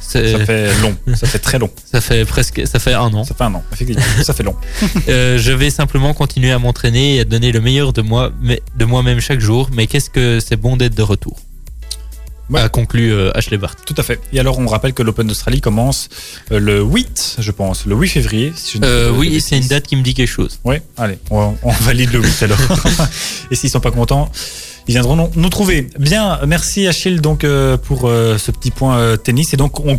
C'est- Ça fait long, ça fait très long. ça fait presque, ça fait un an. Ça fait un an. Ça fait long. Euh, je vais simplement continuer à m'entraîner et à donner le meilleur de moi, mais de moi-même chaque jour. Mais qu'est-ce que c'est bon d'être de retour? Ouais. A conclu euh, Ashley Bart. Tout à fait. Et alors, on rappelle que l'Open d'Australie commence euh, le 8, je pense, le 8 février. Si Euh, oui, c'est une date qui me dit quelque chose. Oui, allez, on, on valide le 8 alors. Et s'ils sont pas contents, ils viendront nous- trouver. Bien, merci Achille donc euh, pour euh, ce petit point euh, tennis. Et donc on,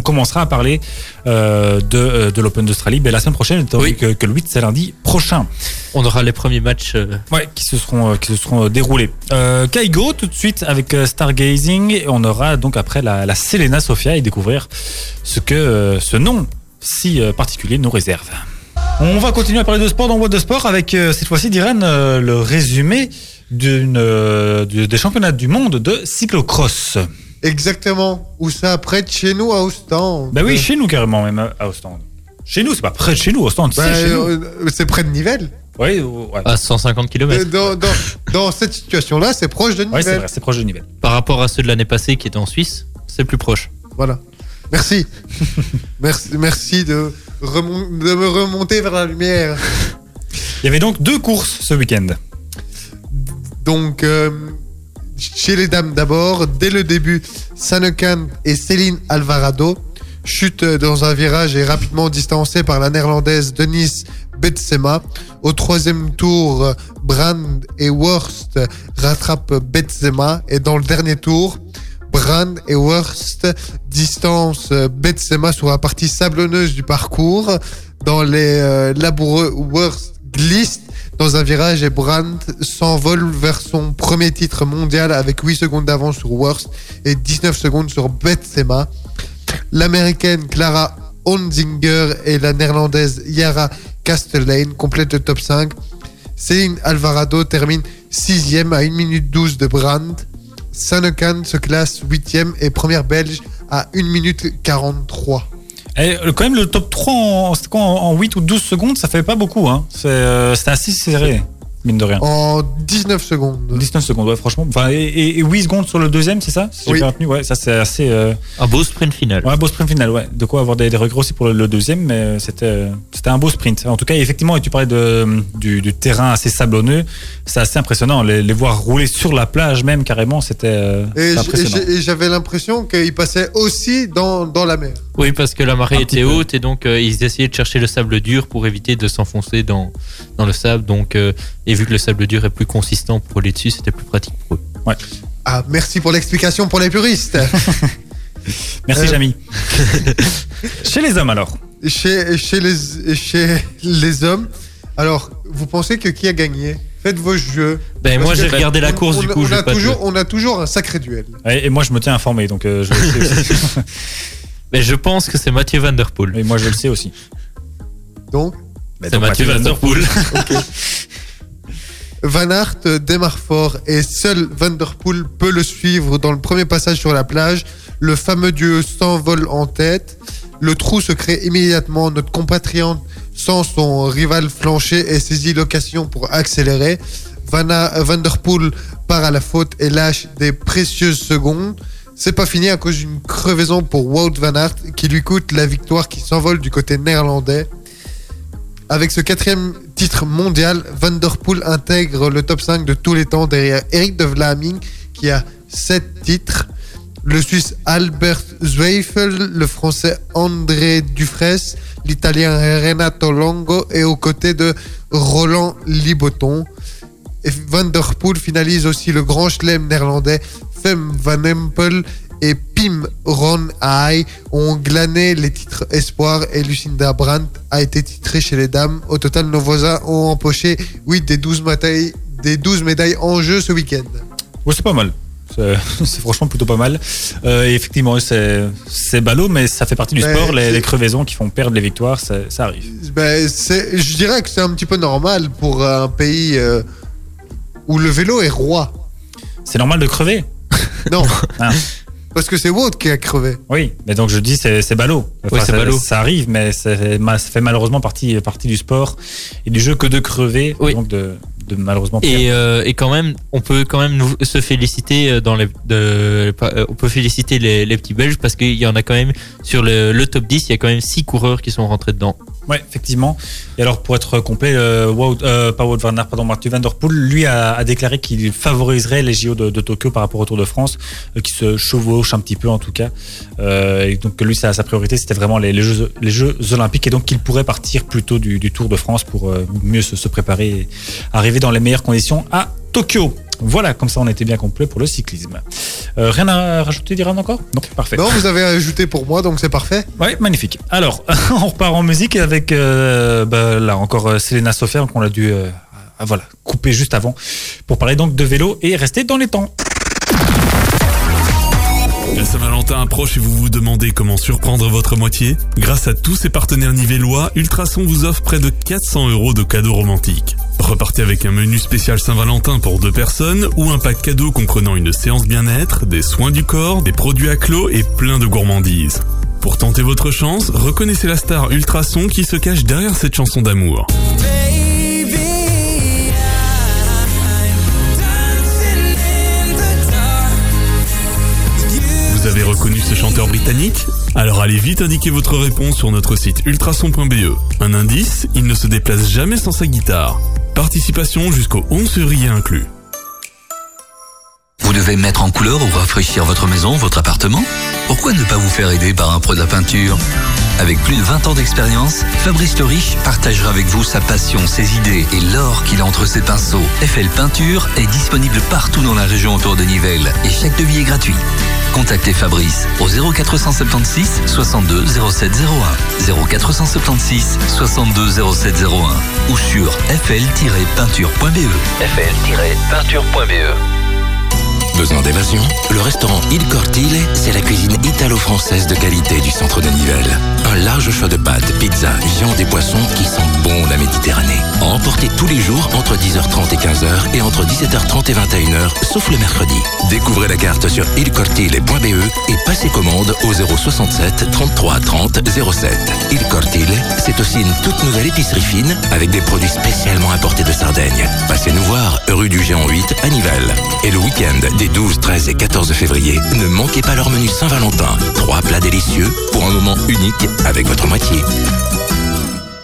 commencera à parler de, de l'Open d'Australie ben, la semaine prochaine, étant Oui. donné que, que le 8 c'est lundi prochain. On aura les premiers matchs. Ouais, qui se seront, qui se seront déroulés. Kaigo tout de suite avec Stargazing. Et on aura donc après la, la Selena Sofia et découvrir ce que ce nom si particulier nous réserve. On va continuer à parler de sport dans What de Sport avec euh, cette fois-ci d'Irène euh, le résumé d'une euh, du- des championnats du monde de cyclocross. Exactement. Où ça, près de chez nous, à Ostende. Bah oui, chez nous carrément même à Ostende. Chez nous, c'est pas près de chez nous, Ostende, Bah, c'est chez nous. euh, c'est près de Nivelles. Ouais. à 150 km. Dans, dans, dans cette situation-là, c'est proche de Ouais, c'est Nivelles. vrai, c'est proche de Nivelles. Par rapport à ceux de l'année passée qui étaient en Suisse, c'est plus proche. Voilà. Merci. merci. Merci de, me remonter vers la lumière. Il y avait donc deux courses ce week-end. Donc, euh, chez les dames d'abord, dès le début, Sanekan et Céline Alvarado chutent dans un virage et rapidement distancées par la néerlandaise Denise Betsema. Au troisième tour, Brand et Worst rattrapent Betsema et dans le dernier tour, Brand et Worst distancent Betsema sur la partie sablonneuse du parcours. Dans les euh, laboureux, Worst glisse dans un virage et Brandt s'envole vers son premier titre mondial avec 8 secondes d'avance sur Worst et 19 secondes sur Betsema. L'américaine Clara Onzinger et la néerlandaise Yara Castellane complètent le top 5. Céline Alvarado termine 6 à 1 minute 12 de Brandt. Sanekan se classe 8 et première belge à 1 minute 43. Et euh, quand même, le top 3 en, en, en 8 ou 12 secondes, ça fait pas beaucoup. Hein. C'est, euh, assez serré, mine de rien. En 19 secondes. 19 secondes, ouais, franchement. Enfin, et, et- et 8 secondes sur le deuxième, c'est ça? Si j'ai Oui. bien retenu, ouais, ça c'est assez. euh, Un beau sprint final. Ouais, beau sprint final, ouais. De quoi avoir des, des regrets aussi pour le, le deuxième, mais euh, c'était, euh, c'était un beau sprint. En tout cas, effectivement, et tu parlais de, du, du terrain assez sablonneux, c'est assez impressionnant. Les, les voir rouler sur la plage, même carrément, c'était euh, Et j'avais l'impression qu'il passait aussi dans, dans la mer. Oui, parce que la marée Un était peu. haute et donc euh, ils essayaient de chercher le sable dur pour éviter de s'enfoncer dans, dans le sable. Donc, euh, et vu que le sable dur est plus consistant pour rouler dessus, c'était plus pratique pour eux. Ah, merci pour l'explication pour les puristes. Merci, Euh, Jamy. Chez les hommes, alors. chez, chez, les, chez les hommes, alors, vous pensez que qui a gagné? Faites vos jeux. Ben, moi, j'ai regardé la course, on, du coup, on je a pas toujours, on a toujours un sacré duel. Et, et moi, je me tiens informé, donc euh, je, le sais aussi. Mais je pense que c'est Mathieu Van Der Poel. Et moi, je le sais aussi. Donc, C'est donc, Mathieu Van Der Poel. Van Aert démarre fort et seul Van Der peut le suivre dans le premier passage sur la plage. Le fameux dieu s'envole en tête. Le trou se crée immédiatement. Notre compatriote sans son rival flancher et saisit l'occasion pour accélérer. Van, Der part à la faute et lâche des précieuses secondes. C'est pas fini à cause d'une crevaison pour Wout Van Aert qui lui coûte la victoire qui s'envole du côté néerlandais. Avec ce quatrième titre mondial, Van Der Poel intègre le top 5 de tous les temps derrière Eric de Vlaming qui a 7 titres. le Suisse Albert Zweifel, le Français André Dufresne, l'Italien Renato Longo et aux côtés de Roland Liboton. Et Van der Poel finalise aussi le grand chelem néerlandais. Fem Van Empel et Pim Ron Aay ont glané les titres Espoir et Lucinda Brandt a été titrée chez les dames. Au total, nos voisins ont empoché 8 des 12 médailles, des 12 médailles en jeu ce week-end. Ouais, c'est pas mal. C'est franchement plutôt pas mal. Euh, et effectivement, c'est c'est ballot, mais ça fait partie du Mais sport. Les, crevaisons qui font perdre les victoires, ça, ça arrive. Ben, je dirais que c'est un petit peu normal pour un pays euh, où le vélo est roi. C'est normal de crever? Non, Ah. Parce que c'est Wout qui a crevé. Oui, mais donc je dis c'est c'est ballot. Ouais, c'est ça, ballot. ça arrive, mais c'est- ma- ça fait malheureusement partie partie du sport et du jeu que de crever, Oui. donc de, de malheureusement. perdre. Et, euh, et quand même, on peut quand même nous- se féliciter euh, dans les, de, euh, on peut féliciter les, les petits Belges parce qu'il y en a quand même sur le, le top 10, il y a quand même 6 coureurs qui sont rentrés dedans. Ouais, effectivement. Et alors, pour être complet, euh, Wout, euh, pas Wout van pardon, Mathieu Van lui a, déclaré qu'il favoriserait les JO de, Tokyo par rapport au Tour de France, euh, qui se chevauche un petit peu en tout cas. Euh, et donc, lui, sa, sa priorité, c'était vraiment les, Jeux, Olympiques, et donc qu'il pourrait partir plutôt du, du Tour de France pour euh, mieux se, se préparer et arriver dans les meilleures conditions à Tokyo. Voilà, comme ça, on était bien complet pour le cyclisme. Euh, rien à rajouter, Diran, encore? Non, parfait. Non, vous avez ajouté pour moi, donc c'est parfait. Ouais, magnifique. Alors, on repart en musique avec euh, bah, là encore euh, Selena Sofer qu'on a dû euh, ah, voilà couper juste avant pour parler donc de vélo et rester dans les temps. La Saint-Valentin approche et vous vous demandez comment surprendre votre moitié? Grâce à tous ses partenaires nivellois, Ultrason vous offre près de 400 euros de cadeaux romantiques. Repartez avec un menu spécial Saint-Valentin pour deux personnes ou un pack cadeau comprenant une séance bien-être, des soins du corps, des produits à clos et plein de gourmandises. Pour tenter votre chance, reconnaissez la star Ultrason qui se cache derrière cette chanson d'amour. Vous avez reconnu ce chanteur britannique? Alors allez vite indiquer votre réponse sur notre site ultrason.be. Un indice, il ne se déplace jamais sans sa guitare. Participation jusqu'au 11 février inclus. Vous devez mettre en couleur ou rafraîchir votre maison, votre appartement? Pourquoi ne pas vous faire aider par un pro de la peinture? Avec plus de 20 ans d'expérience, Fabrice le Riche partagera avec vous sa passion, ses idées et l'or qu'il a entre ses pinceaux. FL Peinture est disponible partout dans la région autour de Nivelles et chaque devis est gratuit. Contactez Fabrice au 0476 62 0701 0476 62 0701 ou sur fl-peinture.be fl-peinture.be Besoin d'évasion Le restaurant Il Cortile, c'est la cuisine italo-française de qualité du centre de Nivelles. Un large choix de pâtes, pizzas, viandes et poissons qui sentent bon la Méditerranée. À tous les jours entre 10h30 et 15h et entre 17h30 et 21h, sauf le mercredi. Découvrez la carte sur ilcortile.be et passez commande au 067 33 30 07. Il Cortile, c'est aussi une toute nouvelle épicerie fine avec des produits spécialement importés de Sardaigne. Rue du Géant 8 à Nivelles. Et le week-end des 12, 13 et 14 février, ne manquez pas leur menu Saint-Valentin. Trois plats délicieux pour un moment unique avec votre moitié.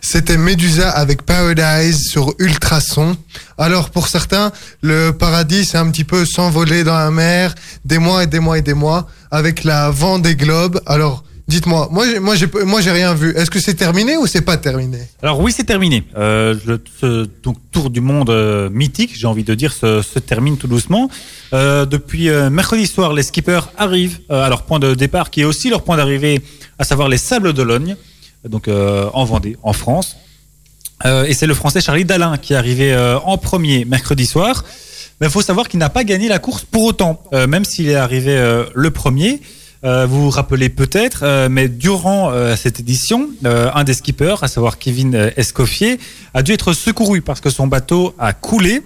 C'était Medusa avec Paradise sur Ultrason. Alors pour certains, le paradis c'est un petit peu s'envoler dans la mer des mois et des mois et des mois avec la vent des globes. Alors dites-moi, moi moi j'ai moi j'ai rien vu. Est-ce que c'est terminé ou c'est pas terminé? Alors oui, c'est terminé. Euh, ce, tour du monde euh, mythique, j'ai envie de dire, se, se termine tout doucement. Euh, depuis mercredi soir, les skippers arrivent à leur point de départ, qui est aussi leur point d'arrivée, à savoir les Sables d'Olonne, donc euh, en Vendée, en France. Euh, et c'est le Français Charlie Dalin qui est arrivé euh, en premier mercredi soir. Mais il faut savoir qu'il n'a pas gagné la course pour autant, même s'il est arrivé le premier. Vous vous rappelez peut-être, mais durant cette édition, un des skippers, à savoir Kevin Escoffier, a dû être secouru parce que son bateau a coulé.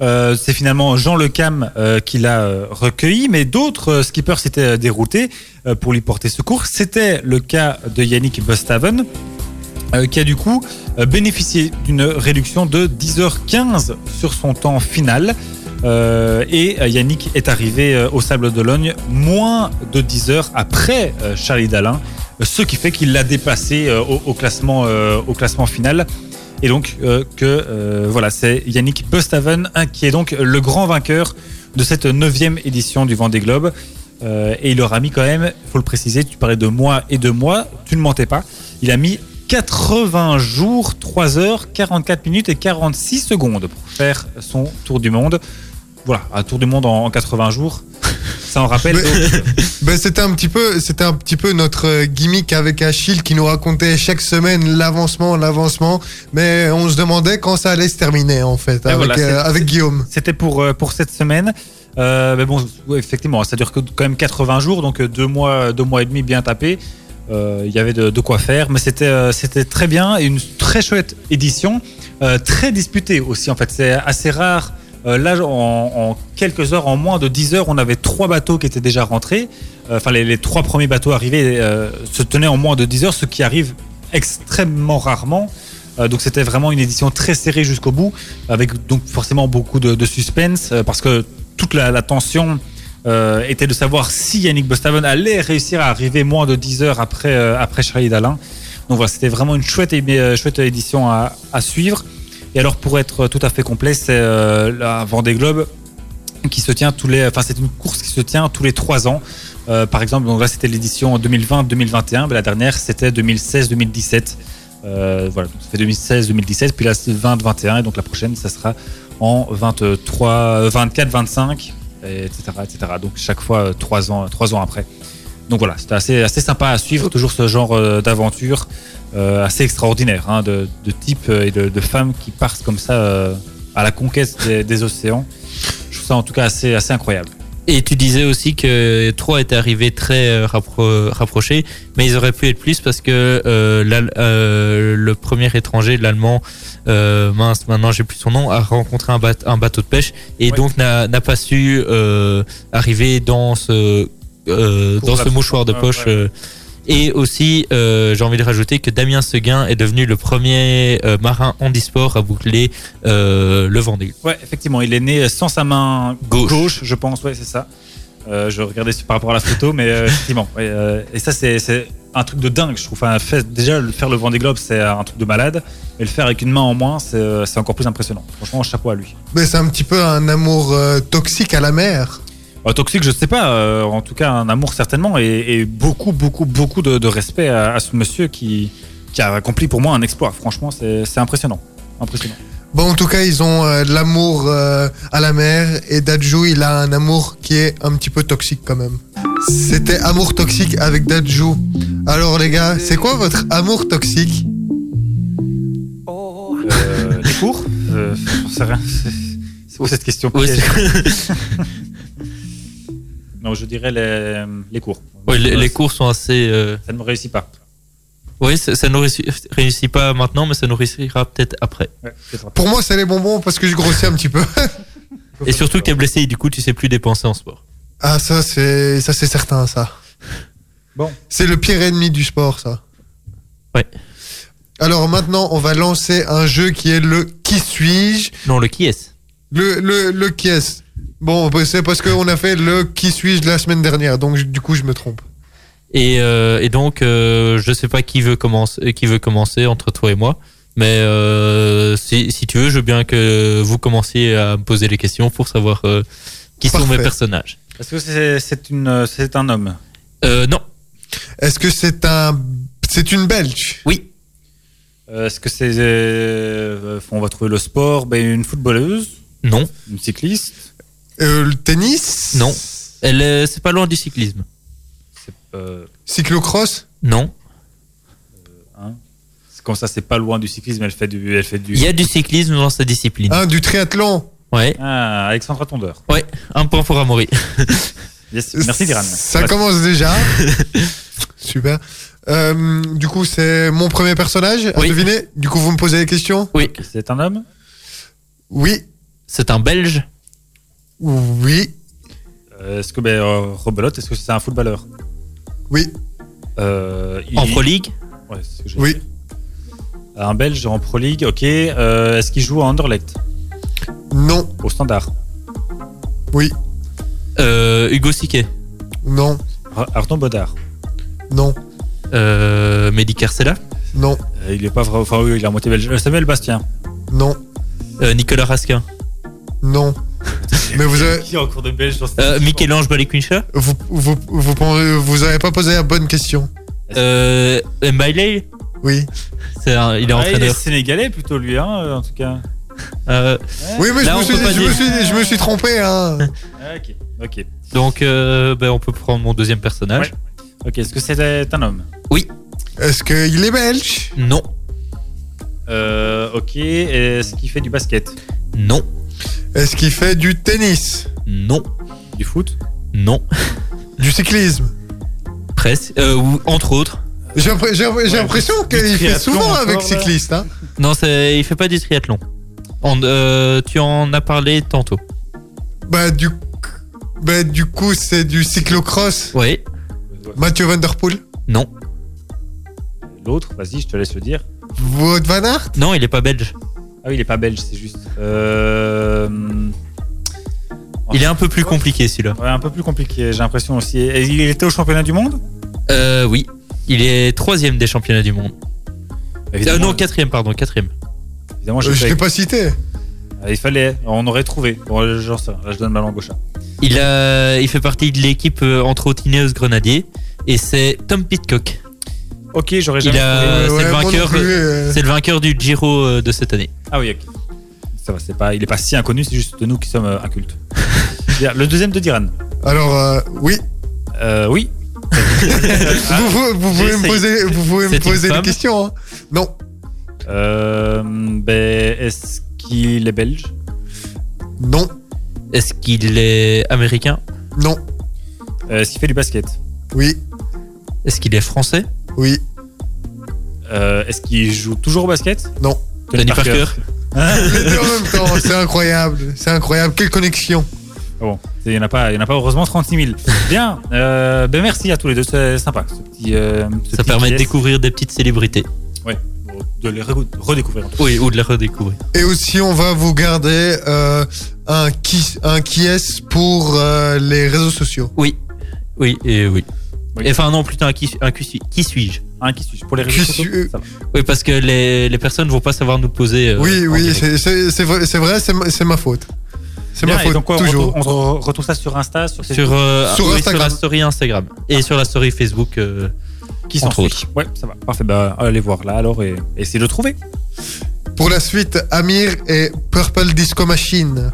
Euh, c'est finalement Jean Le Cam euh, qui l'a euh, recueilli, mais d'autres euh, skippers s'étaient déroutés pour lui porter secours. C'était le cas de Yannick Bustaven, qui a du coup bénéficié d'une réduction de 10h15 sur son temps final. Et Yannick est arrivé au Sable d'Olonne moins de 10 heures après Charlie Dalin, ce qui fait qu'il l'a dépassé au classement final. Et donc euh, que euh, voilà, c'est Yannick Bustaven hein, qui est donc le grand vainqueur de cette neuvième édition du Vendée Globe. Euh, et il aura mis quand même, il faut le préciser, tu parlais de mois et de mois, tu ne mentais pas. Il a mis 80 jours, 3 heures, 44 minutes et 46 secondes pour faire son tour du monde. Voilà, un tour du monde en, en 80 jours. Ça en rappelle. Ben, c'était un petit peu, c'était un petit peu notre euh, gimmick avec Achille qui nous racontait chaque semaine l'avancement, l'avancement, mais on se demandait quand ça allait se terminer en fait Et avec, voilà, euh, avec Guillaume. C'était pour, euh, pour cette semaine. Euh, mais bon, effectivement, ça dure quand même 80 jours, donc deux mois, deux mois et demi bien tapés. Euh, Il y avait de, de quoi faire, mais c'était euh, c'était très bien et une très chouette édition, euh, très disputée aussi. En fait, c'est assez rare. Euh, là, en, quelques heures, en moins de 10 heures, on avait trois bateaux qui étaient déjà rentrés. Euh, Enfin, les, les trois premiers bateaux arrivés euh, se tenaient en moins de 10 heures, ce qui arrive extrêmement rarement. Donc c'était vraiment une édition très serrée jusqu'au bout, avec donc forcément beaucoup de, suspense, parce que toute la, tension était de savoir si Yannick Bustaven allait réussir à arriver moins de 10 heures après, après Charlie Dalin. Donc voilà, c'était vraiment une chouette, édition à suivre. Et alors pour être tout à fait complet, c'est euh, la Vendée Globe qui se tient tous les, enfin c'est une course qui se tient tous les trois ans. Euh, par exemple, donc là c'était l'édition 2020-2021, mais la dernière c'était 2016-2017. Euh, voilà, donc ça fait 2016-2017, puis là c'est 20-21, et donc la prochaine ça sera en 23, euh, 24-25, et etc., etc. Donc chaque fois trois ans, trois ans après. Donc voilà, c'était assez, sympa à suivre, toujours ce genre d'aventure euh, assez extraordinaire, hein, de, de types et de, de femmes qui partent comme ça euh, à la conquête des, des océans. Je trouve ça en tout cas assez, assez incroyable. Et tu disais aussi que trois étaient arrivés très euh, rappro- rapprochés, mais ils auraient pu être plus parce que euh, le premier étranger, l'allemand, mince, maintenant j'ai plus son nom, a rencontré un, bat- un bateau de pêche et Ouais. donc n'a pas su arriver dans ce dans ce mouchoir de poche. ouais. Et aussi, euh, j'ai envie de rajouter que Damien Seguin est devenu le premier euh, marin handisport à boucler euh, le Vendée. Ouais, effectivement, il est né sans sa main Gauche. gauche, je pense, ouais, c'est ça. Euh, je regardais par rapport à la photo, mais euh, effectivement. ouais, euh, et ça, c'est un truc de dingue, je trouve. Enfin, fait- déjà, le faire le Vendée Globe, c'est un truc de malade. Et le faire avec une main en moins, c'est euh, c'est encore plus impressionnant. Franchement, chapeau à lui. Mais c'est un petit peu un amour euh, toxique à la mer. Euh, toxique, je sais pas. euh, en tout cas, un amour certainement. Et, et beaucoup, beaucoup, beaucoup de, de respect à, à ce monsieur qui, qui a accompli pour moi un exploit. Franchement, c'est c'est impressionnant. Impressionnant. Bon, en tout cas, ils ont euh, de l'amour euh, à la mer et Dajou, il a un amour qui est un petit peu toxique quand même. C'était amour toxique avec Dajou. Alors les gars, c'est quoi votre amour toxique? Euh, les cours? Euh, J'en sais rien. C'est c'est quoi cette question? C'est- Non, je dirais les, les cours. Les, les cours sont assez. euh, Ça ne me réussit pas. Oui, ça, ça nous réussit, réussit pas maintenant, mais ça nous réussira peut-être après. Ouais. Pour moi, c'est les bonbons parce que je grossis un petit peu. Et surtout que t'es blessé et du coup tu sais plus dépenser en sport. ah, ça, c'est ça, c'est certain, ça. Bon. C'est le pire ennemi du sport, ça. Ouais. Alors maintenant, on va lancer un jeu qui est le qui suis-je? Non, le qui est Le, le, le qui est Bon, bah, c'est parce qu'on a fait le qui suis-je la semaine dernière, donc du coup, je me trompe. et, euh, et donc, euh, je sais pas qui veut commencer, qui veut commencer entre toi et moi. Mais euh, si, si tu veux, je veux bien que vous commenciez à me poser les questions pour savoir euh, qui sont mes personnages. Est-ce que c'est c'est une c'est un homme? Euh, non, Est-ce que c'est un. C'est une Belge? Oui, Est-ce que c'est euh, on va trouver le sport? Ben, une footballeuse, non, une cycliste? Euh, Le tennis Non. elle, est- c'est pas loin du cyclisme. C'est euh, Cyclocross Non, hein C'est comme ça, c'est pas loin du cyclisme. Elle fait du elle fait du. il y a du cyclisme dans sa discipline. Un du triathlon Ouais, Ah, Alexandra Tondeur. ouais, un point pour Amaury. Yes. Merci Diran. Ça commence déjà. Super. Euh, du coup, c'est mon premier personnage à Oui. deviner. Du coup, vous me posez les questions Oui, C'est un homme? Oui. C'est un Belge Oui, Euh, Est-ce que ben, euh, Rebelote, est-ce que c'est un footballeur? Oui, Euh, il- en Pro League? Ouais, c'est ce que j'ai oui, dit. Un Belge en Pro League, ok. Euh, est-ce qu'il joue à Anderlecht? Non, Au standard? Oui, Euh, Hugo Siquet? Non, Ar- Arnaud Bodard? Non, euh, Mehdi non, Euh, Il est pas vrai. Enfin, oui, il est à moitié belge. Euh, Samuel Bastien? non, euh, Nicolas Raskin? Non. Mais vous avez, Qui est en cours de belge dans cette euh, Michel-Ange Balikwisha vous, vous, vous, avez pas posé la bonne question. euh, Mbaile Oui. Un- il est Ah, il est entraîneur. sénégalais plutôt lui, hein, euh, en tout cas. Euh, Oui, mais Là, je, me suis, je, me suis, je me suis trompé. Hein. Ah, ok, ok. donc, euh, ben, on peut prendre mon deuxième personnage. Ok, est-ce que c'est un homme? Est-ce qu'il est belge? Non, euh, Ok, est-ce qu'il fait du basket? Non, Est-ce qu'il fait du tennis? Non, Du foot? Non, Du cyclisme? Presque. Euh, ou entre autres. J'ai l'impré- j'ai- j'ai Ouais, l'impression qu'il fait triathlon souvent encore, avec cycliste. Hein. Non, c'est, il fait pas du triathlon. En- euh, tu en as parlé tantôt. Bah, du, bah, du coup, c'est du cyclocross. Oui, Mathieu Van Der Poel? non, L'autre, vas-y, je te laisse le dire. Wout Van Aert? Non, il est pas belge. Ah oui, il est pas belge, c'est juste. Euh... Il est un peu plus compliqué celui-là. Ouais, un peu plus compliqué, j'ai l'impression aussi. Et il était au championnat du monde? Euh, oui, il est troisième des championnats du monde. Euh, non, quatrième, pardon, quatrième. évidemment, je Je l'ai pas cité. Ah, Il fallait, on aurait trouvé. Bon, genre ça, là je donne ma langue au chat. Il, a, il fait partie de l'équipe entre Trottineuse Grenadier et c'est Tom Pitcock. Ok, j'aurais Il jamais a- trouvé. Euh, c'est le moi non vainqueur, plus, euh, C'est le vainqueur du Giro euh, de cette année. Ah oui, ok. Ça va, c'est pas, il est pas si inconnu, c'est juste nous qui sommes euh, incultes. Bien, Le deuxième de Diran. Alors, euh, oui. Euh, oui. vous, vous- vous pouvez me j'essaye. poser, vous pouvez me C'est une poser des femme questions. Hein. Non, Euh, ben, est-ce qu'il est belge? Non, Est-ce qu'il est américain? Non, Euh, Est-ce qu'il fait du basket? Oui, Est-ce qu'il est français? Oui, Euh, Est-ce qu'il joue toujours au basket? Non. Tony Parker. Deux en même temps, c'est incroyable. C'est incroyable. Quelle connexion. Ah Bon, il y en a pas, y en a pas heureusement 36 000. Bien. Euh, ben merci à tous les deux, c'est sympa. Ce petit, euh, ce Ça petit permet de pièce. découvrir des petites célébrités. Ouais, bon, de les re- redécouvrir. en tout cas. Oui, ou de les redécouvrir. Et aussi, on va vous garder euh, un qui, un qui est pour euh, les réseaux sociaux. Oui, oui, et oui. Oui. Enfin non, plutôt un qui, un qui, suis- qui suis-je Un qui suis pour les réseaux sociaux. Oui, parce que les, les personnes vont pas savoir nous poser. euh, oui, oui, c'est- vrai, c'est vrai, c'est ma, faute. C'est ma faute, donc quoi, on toujours. retrouve- On, retrouve- ça sur Insta, sur, Sur, Facebook, euh, Sur oui, Instagram. sur la story Instagram et sur la story Facebook. euh, qui s'en autres. Ouais, ça va. Parfait. Bah, allez voir là alors et et essayez de le trouver. Pour la suite, Amir et Purple Disco Machine.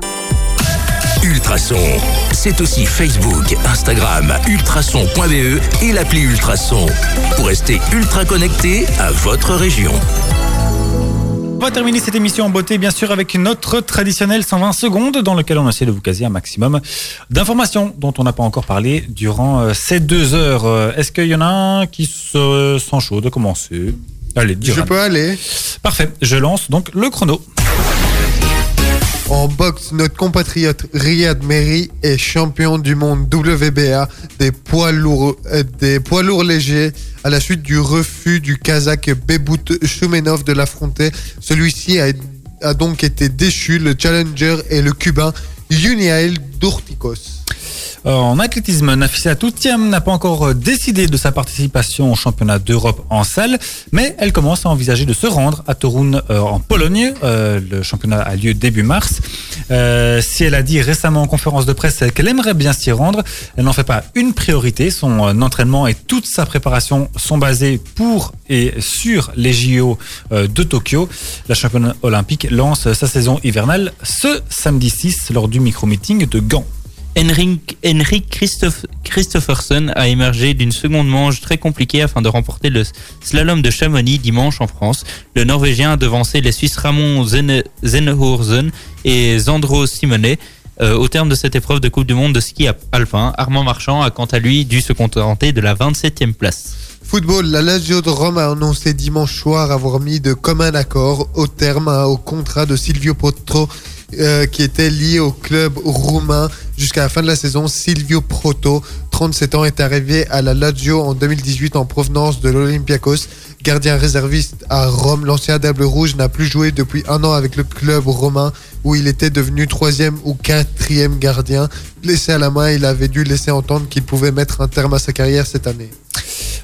Ultrason, c'est aussi Facebook, Instagram, ultrason.be et l'appli Ultrason pour rester ultra connecté à votre région. On va terminer cette émission en beauté, bien sûr, avec notre traditionnel 120 secondes, dans lequel on essaie de vous caser un maximum d'informations dont on n'a pas encore parlé durant euh, ces deux heures. Euh, Est-ce qu'il y en a un qui se sent chaud de commencer? Allez, Je peux aller. Parfait, je lance donc le chrono. En boxe, notre compatriote Riyad Meri est champion du monde WBA des poids lourds, euh, des poids lourds légers à la suite du refus du Kazakh Bebout Shumenov de l'affronter. Celui-ci a, donc été déchu. Le challenger est le cubain Yuniael Dourtikos. Euh, En athlétisme, Nafisa Toutiam n'a pas encore euh, décidé de sa participation au championnat d'Europe en salle, mais elle commence à envisager de se rendre à Torun euh, en Pologne. Le championnat a lieu début mars. Si elle a dit récemment en conférence de presse qu'elle aimerait bien s'y rendre, elle n'en fait pas une priorité. Son entraînement et toute sa préparation sont basés pour et sur les JO de Tokyo. La championne olympique lance sa saison hivernale ce samedi 6 lors du micro-meeting de Gand. Henrik, Henrik a émergé d'une seconde manche très compliquée afin de remporter le slalom de Chamonix dimanche en France. Le Norvégien a devancé les Suisses Ramon Zenhorsen et Zandro Simonet. Euh, au terme de cette épreuve de Coupe du Monde de ski alpin, Armand Marchand a quant à lui dû se contenter de la 27e place. Football, la Lazio de Rome a annoncé dimanche soir avoir mis de commun accord au terme hein, au contrat de Silvio Potro euh, qui était lié au club roumain jusqu'à la fin de la saison. Silvio Proto, 37 ans, est arrivé à la Lazio en 2018 en provenance de l'Olympiakos. Gardien réserviste à Rome, l'ancien Diable Rouge n'a plus joué depuis un an avec le club romain où il était devenu troisième ou quatrième gardien. Blessé à la main, il avait dû laisser entendre qu'il pouvait mettre un terme à sa carrière cette année.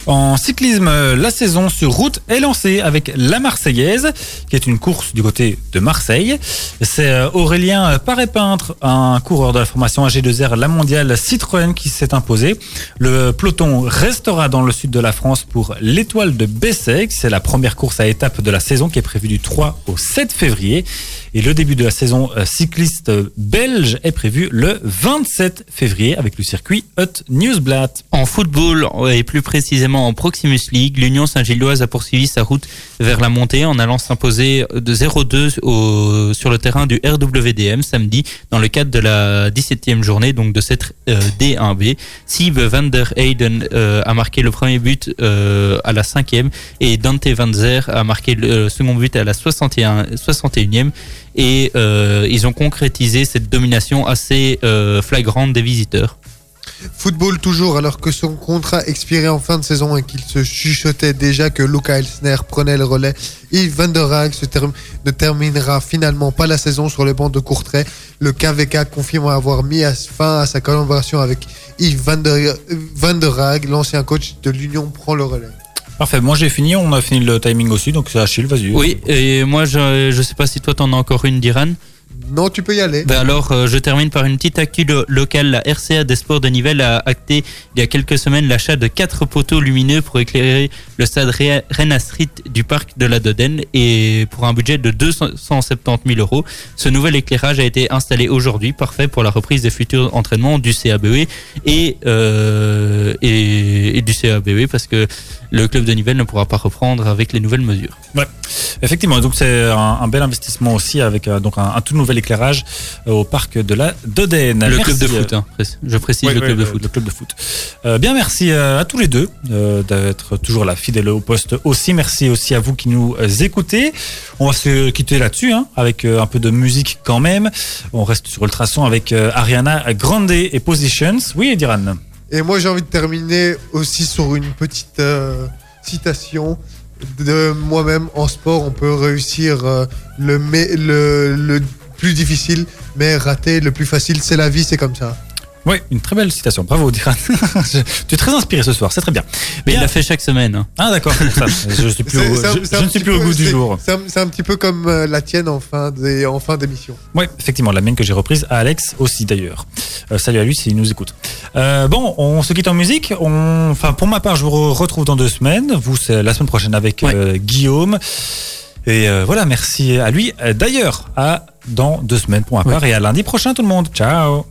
En cyclisme, la saison sur route est lancée avec la Marseillaise, qui est une course du côté de Marseille. C'est euh, Aurélien Paré-Peintre, un coureur de la formation AG2R La Mondiale Citroën qui s'est imposé. Le peloton restera dans le sud de la France pour l'étoile de Bessec. C'est la première course à étape de la saison qui est prévue du 3 au 7 février. Et le début de la saison euh, cycliste belge est prévu le 27 février avec le circuit Hut Newsblatt. En football, et plus précisément en Proximus League, l'Union Saint-Gilloise a poursuivi sa route vers la montée en allant s'imposer de 0-2 au- sur le terrain du RWDM samedi dans le cadre de la 17e journée donc de cette euh, D1B. Sib van der Heyden euh, a marqué le premier but à la 5e et Dante van Zer a marqué le second but à la 61, 61e et euh, ils ont concrétisé cette domination assez euh, flagrante des visiteurs. Football toujours, alors que son contrat expirait en fin de saison et qu'il se chuchotait déjà que Luca Elsner prenait le relais, Yves Van der Haag ne terminera finalement pas la saison sur les bancs de Courtrai. Le KVK confirme avoir mis fin à sa collaboration avec Yves Van der, Van l'ancien coach de l'Union, prend le relais. Parfait, moi j'ai fini, on a fini le timing aussi, donc c'est Achille, vas-y. Oui, et moi je je sais pas si toi t'en as encore une d'Iran. Non, tu peux y aller. Ben alors, euh, je termine par une petite actu lo- locale. La RCA des sports de Nivelles a acté il y a quelques semaines l'achat de quatre poteaux lumineux pour éclairer le stade Rena Street du parc de la Dodène et pour un budget de 270 000 euros. Ce nouvel éclairage a été installé aujourd'hui, parfait pour la reprise des futurs entraînements du CABE et, euh, et, et du CABE parce que le club de Nivelles ne pourra pas reprendre avec les nouvelles mesures. Ouais, effectivement. Donc c'est un, un bel investissement aussi avec euh, donc un, un tout nouvel éclairage euh, au parc de la Dodène. Le Merci, club de euh, foot, hein, pré- je précise Ouais, le ouais, club de le- foot. Le club de foot. Euh, bien, merci euh, à tous les deux euh, d'être toujours là, fidèles au poste aussi. Merci aussi à vous qui nous euh, écoutez. On va se quitter là-dessus, hein, avec euh, un peu de musique quand même. On reste sur Ultrason avec euh, Ariana Grande et Positions. Oui, Diran. Et moi, j'ai envie de terminer aussi sur une petite euh, citation de moi-même. En sport, on peut réussir euh, le, me- le, le plus difficile, mais rater le plus facile. C'est la vie, c'est comme ça. Oui, une très belle citation. Bravo, Diran. Tu es très inspiré ce soir, c'est très bien. Mais il l'a fait chaque semaine. hein. Ah d'accord, je, suis plus C'est- au, c'est un- je- ne suis plus au goût du jour. C'est un, un petit peu comme euh, la tienne en fin des- en fin d'émission. Oui, effectivement, la mienne que j'ai reprise à Alex aussi d'ailleurs. Euh, salut à lui s'il nous écoute. Euh, bon, on se quitte en musique. On... Enfin, pour ma part, je vous re- retrouve dans deux semaines. Vous, c'est la semaine prochaine avec Ouais. euh, Guillaume. Et euh, voilà, merci à lui. Euh, D'ailleurs, à dans deux semaines pour ma part et à lundi prochain tout le monde. Ciao